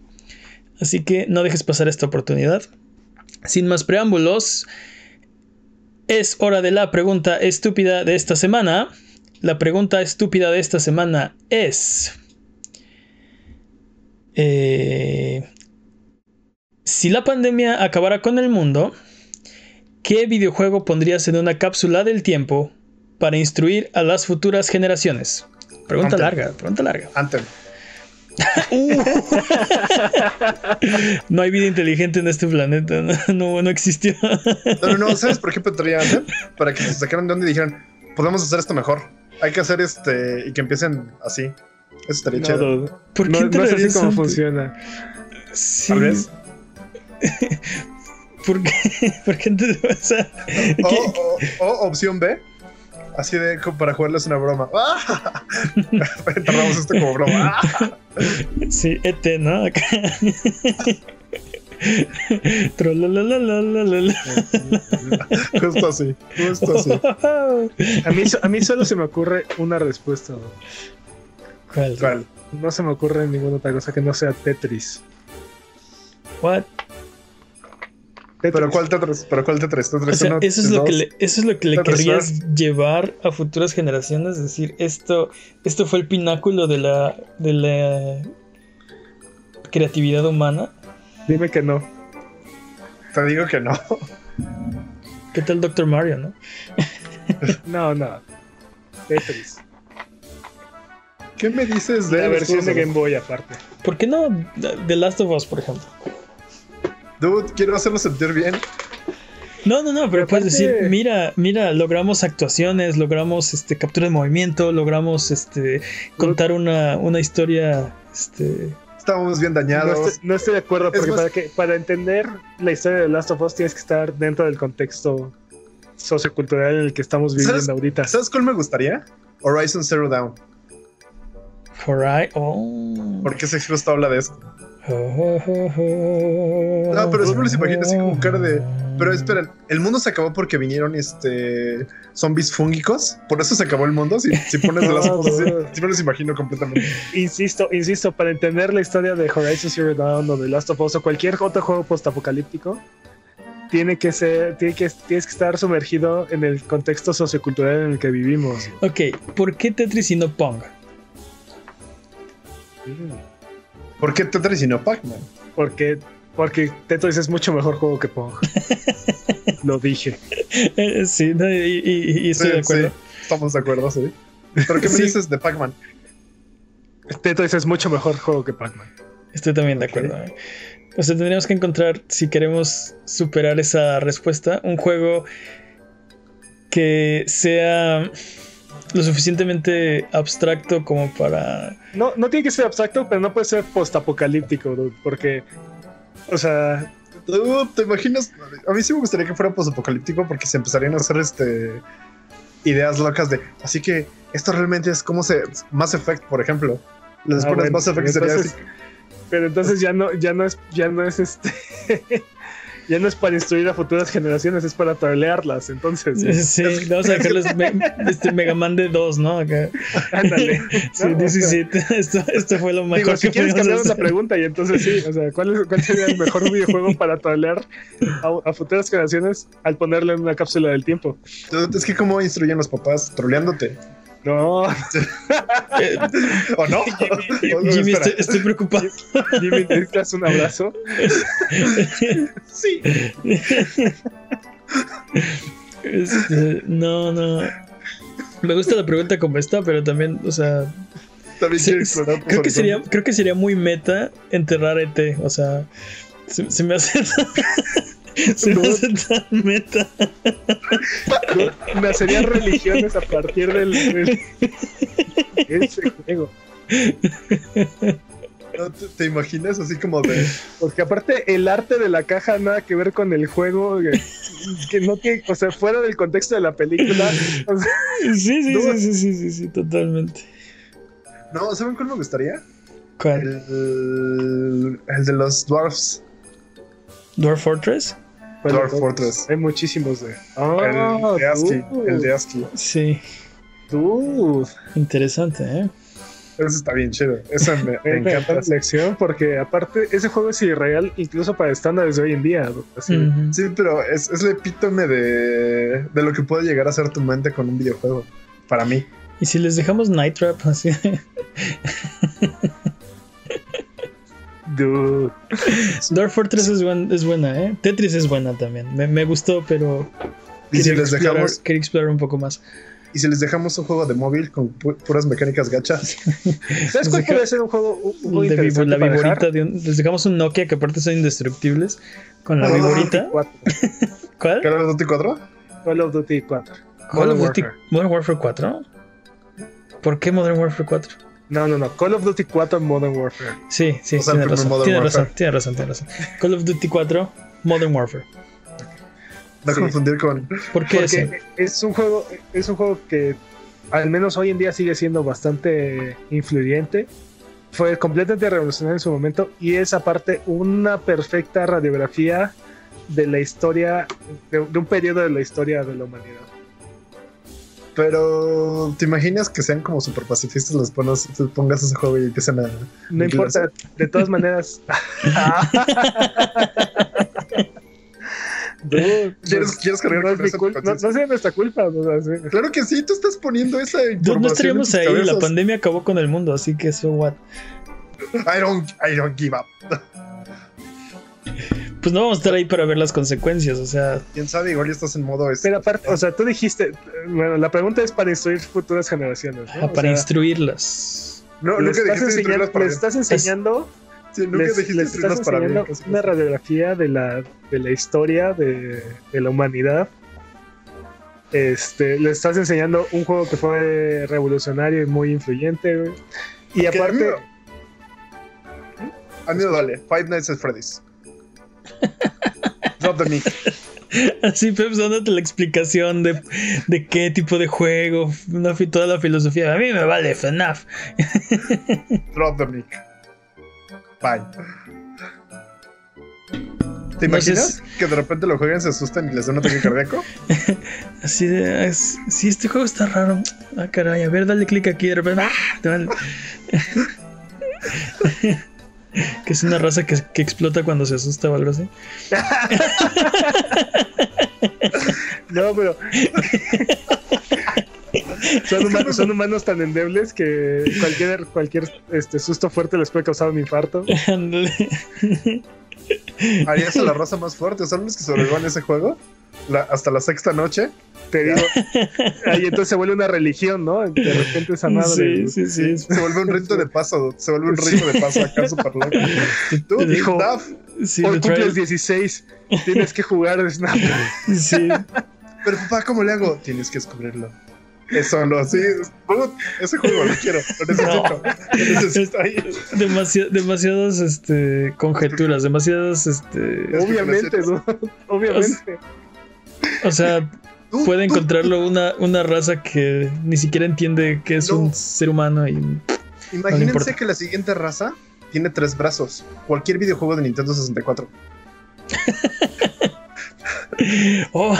Así que no dejes pasar esta oportunidad. Sin más preámbulos, es hora de la pregunta estúpida de esta semana. La pregunta estúpida de esta semana es... Eh, si la pandemia acabara con el mundo, ¿qué videojuego pondrías en una cápsula del tiempo para instruir a las futuras generaciones? Pregunta Anthem. larga, pregunta larga. Anthem. Uh. *laughs* no hay vida inteligente en este planeta, no, no, no existió. No, no, no. ¿Sabes por qué pondría Anthem? Para que se sacaran de donde y dijeran, podemos hacer esto mejor. Hay que hacer este y que empiecen así. Eso estaría No, chido. dude. ¿Por no, qué no es así como un- funciona. Sí. Tal vez. *laughs* ¿Por qué? ¿Por qué te- o sea, O, ¿qué- o- o opción B. Así de como para jugarles una broma. *laughs* ¡Ah! Enterramos esto como broma. ¡Ah! *laughs* Sí, ET, ¿no? Justo así. Justo así. A mí, a mí solo se me ocurre una respuesta. dude. ¿Cuál? ¿Cuál? No se me ocurre ninguna otra cosa que no sea Tetris. What? Tetris. ¿Pero cuál Tetris? ¿Pero cuál Tetris? O ¿Tetris sea, uno, eso es lo que le, eso es lo que le querrías llevar a futuras generaciones, decir, esto, esto fue el pináculo de la, de la creatividad humana. Dime que no. Te digo que no. ¿Qué tal Doctor Mario, no? *laughs* No, no. Tetris. ¿Qué me dices de La versión de Game Boy aparte. ¿Por qué no The Last of Us, por ejemplo? Dude, quiero hacerlo sentir bien. No, no, no, pero puedes decir, mira, mira, logramos actuaciones, logramos este captura de movimiento, logramos este contar una, una historia este Estábamos bien No dañados. estoy, no estoy de acuerdo, porque más- para, que, para entender la historia de Last of Us tienes que estar dentro del contexto sociocultural en el que estamos viviendo ¿Sabes? ahorita. ¿Sabes cuál me gustaría? Horizon Zero Dawn. Horizon. Oh. Porque ese justo habla de esto. No, No, pero me los imagino así como cara de- Pero esperen, ¿el mundo se acabó porque vinieron este zombies fúngicos? ¿Por eso se acabó el mundo? Si, si pones de las No, *laughs* cosas así, me los imagino completamente. Insisto, insisto, para entender la historia de Horizon Zero Dawn o de Last of Us o cualquier otro juego postapocalíptico, tiene que ser, tiene que, tienes que estar sumergido en el contexto sociocultural en el que vivimos. Ok, ¿por qué Tetris y no Pong? ¿Por qué Tetris y no Pac-Man? Porque, porque Tetris es mucho mejor juego que Pong. *laughs* Lo dije. Eh, sí, no, y, y- y estoy Sí, de acuerdo. sí, estamos de acuerdo, sí. ¿Pero qué me Sí. dices de Pac-Man? Tetris es mucho mejor juego que Pac-Man. Estoy también de acuerdo. eh. O sea, tendríamos que encontrar, si queremos superar esa respuesta, un juego que sea lo suficientemente abstracto como para... No, no tiene que ser abstracto, pero no puede ser postapocalíptico, dude, porque, o sea, Dude, ¿Te imaginas? A mí sí me gustaría que fuera posapocalíptico porque se empezarían a hacer este ideas locas de. Así que esto realmente es como se. Mass Effect, por ejemplo. Les Ah, pones bueno, Mass Effect sería así. pero entonces ya no, ya no es, ya no es este, *laughs* ya no es para instruir a futuras generaciones, es para trolearlas. Entonces, Sí, vamos a dejarles me- este Mega Man de 2, ¿no? Acá. ándale. Sí, No, sí, o sea, sí, Esto, esto fue lo mejor Digo, si que quieres cambiar la hacer. pregunta y entonces sí, o sea, ¿cuál, es, cuál sería el mejor videojuego para trolear a, a futuras generaciones al ponerle en una cápsula del tiempo? Es que, ¿cómo instruyen los papás? Troleándote. No, *laughs* ¿O no? O- *laughs* o- Jimmy, *laughs* espera. estoy, estoy preocupado. Jimmy, ¿necesitas un abrazo? Sí. Este, no, no. Me gusta la pregunta como está, pero también, o sea, También sí, explorar creo que sería, creo que sería muy meta enterrar ET. O sea, se, se me hace se *laughs* me hace tan meta. Nacerían religiones a partir del, del- ese juego. ¿No te, te imaginas así como de. Porque aparte el arte de la caja nada que ver con el juego, que, que no que, o sea, fuera del contexto de la película. o sea, Sí, sí, No. sí, sí, sí, sí, sí, totalmente. No, ¿saben cuál me gustaría? ¿Cuál? El, el de los dwarfs. ¿Dwarf Fortress? Bueno, Dwarf Fortress. Hay muchísimos de. El Ah, de ASCII. dude, El de ASCII. Sí, dude. interesante, ¿eh? Ese está bien chido. Ese me, *laughs* me encanta la lección porque aparte ese juego es irreal incluso para estándares de hoy en día. Así, Ujú. Sí, pero es, es el epítome de, de lo que puede llegar a ser tu mente con un videojuego. Para mí. Y si les dejamos Night Trap así. *laughs* dude. *laughs* Dwarf Fortress es, buen- es buena, ¿eh? Tetris es buena también. Me, me gustó, pero. Y si quería les explorar- dejamos, Quería explorar un poco más. y si les dejamos un juego de móvil con pu- puras mecánicas gachas. *laughs* ¿Sabes cuál podría ser un juego, un juego De vivo- interesante la para viborita dejar? de un- les dejamos un Nokia que aparte son indestructibles. Con la viborita. *laughs* ¿Cuál? ¿Call of Duty 4? Call of Duty 4. Call of Duty. Modern Warfare 4. ¿Por qué Modern Warfare 4? No, no, no. Call of Duty 4 Modern Warfare. Sí, sí, O sea, tiene razón. Tiene razón, tiene razón, tiene razón. Call of Duty 4 Modern Warfare. No Sí. confundir con. ¿Por qué? Porque es un juego, es un juego que al menos hoy en día sigue siendo bastante influyente. Fue completamente revolucionario en su momento y es aparte una perfecta radiografía de la historia, de, de un periodo de la historia de la humanidad. Pero, ¿te imaginas que sean como super pacifistas? Les pones, te pongas ese juego y empiezan a. No ¿Y importa, de todas maneras. *laughs* Dude, ¿Quieres, pues, ¿quieres cargar no, es mi no, no nuestra culpa. o sea, sí. Claro que sí, tú estás poniendo esa Dude, información. no estaríamos ahí, la pandemia acabó con el mundo, así que so what. I don't, I don't give up. Pues no vamos a estar ahí para ver las consecuencias, o sea, Quién sabe, igual ya estás en modo. este, Pero aparte, o sea, tú dijiste, bueno, la pregunta es para instruir futuras generaciones. ¿no? ah, O para sea, instruirlas. no, nunca estás, dijiste enseñando, para les bien. estás enseñando, Sí, nunca les, estás para enseñando una radiografía de la, de la historia de, de la humanidad. Este, les estás enseñando un juego que fue revolucionario y muy influyente. güey. Y aparte, A mí me vale. Five Nights at Freddy's. Drop the mic. Así, Pep, dándote la explicación de, de qué tipo de juego, una, toda la filosofía. A mí me vale FNAF. Drop the mic. Bye. ¿Te No sé imaginas que de repente lo jueguen, se asustan y les da un ataque cardíaco? *laughs* Así de, es- sí, este juego está raro. Ah, caray, a ver, dale clic aquí de repente. ¡ah! Te van- *laughs* que es una raza que, que explota cuando se asusta o algo así. *laughs* no, pero. son, humanos, son humanos tan endebles que cualquier, cualquier este, susto fuerte les puede causar un infarto. Harías a la raza más fuerte. ¿Son los que sobrevivan ese juego? La- hasta la sexta noche. Te digo. *laughs* Ahí entonces se vuelve una religión, ¿no? De repente esa madre. Sí, sí, sí. Se vuelve un rito de paso. Se vuelve un rito de paso acá súper loco. Tú, Dijo- Duff, Sí, Hoy The cumples Trial- 16. Tienes que jugar Snap. sí. Pero papá, ¿cómo le hago? Tienes que descubrirlo. Eso no, sí. Ese juego lo quiero. Lo necesito. Lo necesito ahí. Demasi- demasiadas este, conjeturas, demasiadas. Este, Obviamente, ¿no? Obviamente. o sea, Tú, puede tú, encontrarlo una, una raza que ni siquiera entiende que es No. un ser humano y Imagínense que la siguiente raza tiene tres brazos. Cualquier videojuego de Nintendo 64. *laughs* Oh,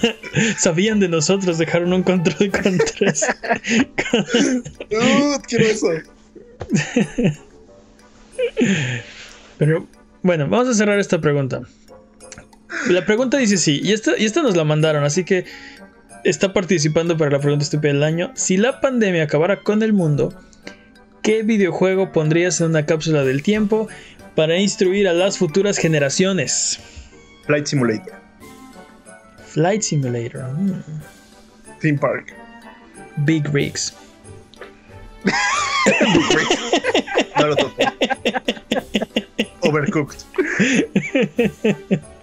*laughs* sabían de nosotros, dejaron un control con tres. *laughs* Dude, quiero eso. Pero bueno, vamos a cerrar esta pregunta. La pregunta dice sí, y esta, y esta nos la mandaron, así que está participando para la pregunta estúpida del año. Si la pandemia acabara con el mundo, ¿qué videojuego pondrías en una cápsula del tiempo para instruir a las futuras generaciones? Flight Simulator. Flight Simulator. mm. Theme Park. Big Rigs. *laughs* No lo topo. *laughs* Overcooked. *laughs*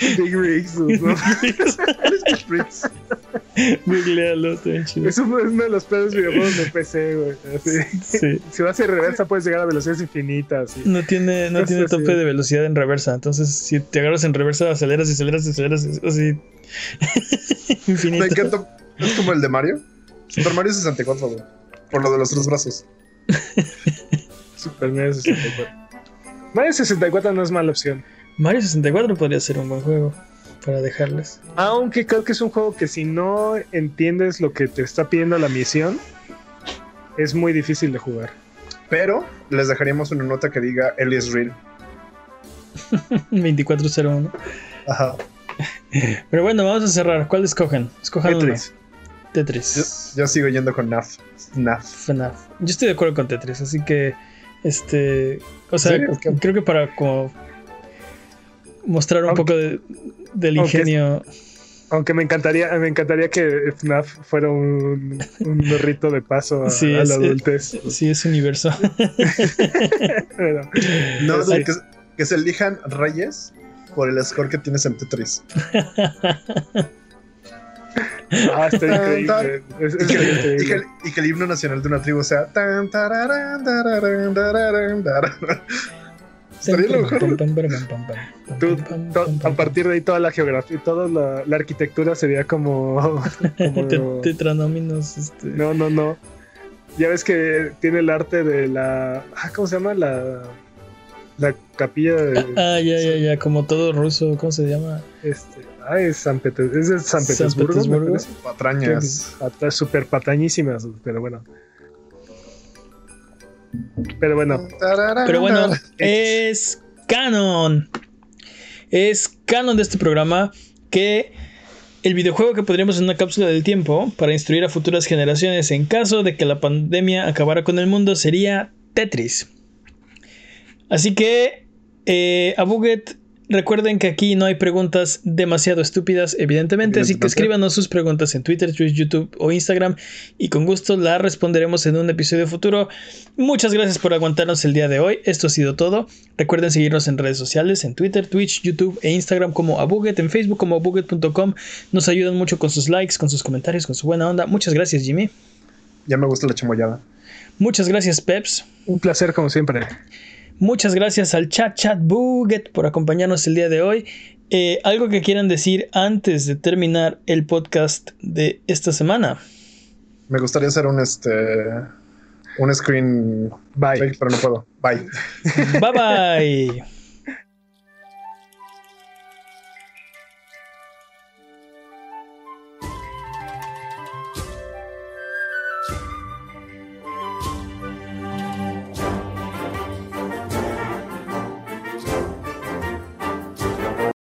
Big Rigs, ¿no? Big Rigs. Googlealo, está chido. Es uno, es uno de los peores videojuegos de PC, güey. Sí. Si vas en reversa, puedes llegar a velocidades infinitas. y- No tiene, no tiene tope sí. de velocidad en reversa. Entonces, si te agarras en reversa, aceleras y aceleras y aceleras. Así. *laughs* Infinito. Me encanta. Es como el de Mario. Super Mario 64, güey. Por lo de los tres brazos. Super Mario 64. Mario 64 no es mala opción. Mario 64 podría ser un buen juego para dejarles. Aunque creo que es un juego que si no entiendes lo que te está pidiendo la misión, es muy difícil de jugar. Pero les dejaríamos una nota que diga Ellie is real. *laughs* 2401. Ajá. *laughs* Pero bueno, vamos a cerrar. ¿Cuál escogen? Escojan uno. Tetris. Tetris. Yo, yo sigo yendo con NAF. NAF. FNAF. Yo estoy de acuerdo con Tetris, así que. Este. O sea, es creo que para como. Mostrar un Aunque- poco de- del aunque- ingenio. Aunque me encantaría, me encantaría que FNAF fuera un, un rito de paso a, Sí, a es- la adultez. Sí, es universo. *laughs* Pero- No, Sí. que, que se elijan reyes por el score que tienes en Tetris. ah, está increíble. Es- Y es que, y que increíble. el, y que el himno nacional de una tribu sea. tan, tararán, tararán, tararán, Estaría lo mejor. Tú, a partir de ahí toda la geografía, toda la, la arquitectura sería como, *laughs* como- Te- Tetranóminos, este. no, no, no. Ya ves que tiene el arte de la, ah, ¿cómo se llama? La, la capilla de, Ah, ya, ya, ya, como todo ruso, ¿cómo se llama? este, ah, es San Pete- es de San San Petersburgo, me Petersburgo. Patrañas. Super patañísimas, pero bueno. Pero bueno, Pero bueno, es canon. Es canon de este programa que el videojuego que podríamos en una cápsula del tiempo para instruir a futuras generaciones en caso de que la pandemia acabara con el mundo sería Tetris. Así que, eh, a Buget, recuerden que aquí no hay preguntas demasiado estúpidas, evidentemente, así que escríbanos sus preguntas en Twitter, Twitch, YouTube o Instagram y con gusto las responderemos en un episodio futuro. Muchas gracias por aguantarnos el día de hoy. Esto ha sido todo. Recuerden seguirnos en redes sociales, en Twitter, Twitch, YouTube e Instagram como Abuget, en Facebook como abuget.com. Nos ayudan mucho con sus likes, con sus comentarios, con su buena onda. Muchas gracias, Jimmy. Ya me gusta la chamoyada. Muchas gracias, Peps. un placer como siempre. Muchas gracias al chat chat Buget por acompañarnos el día de hoy. Eh, algo que quieran decir antes de terminar el podcast de esta semana. Me gustaría hacer un este. Un screen. Bye. Pero no puedo. Bye. Bye bye. *laughs*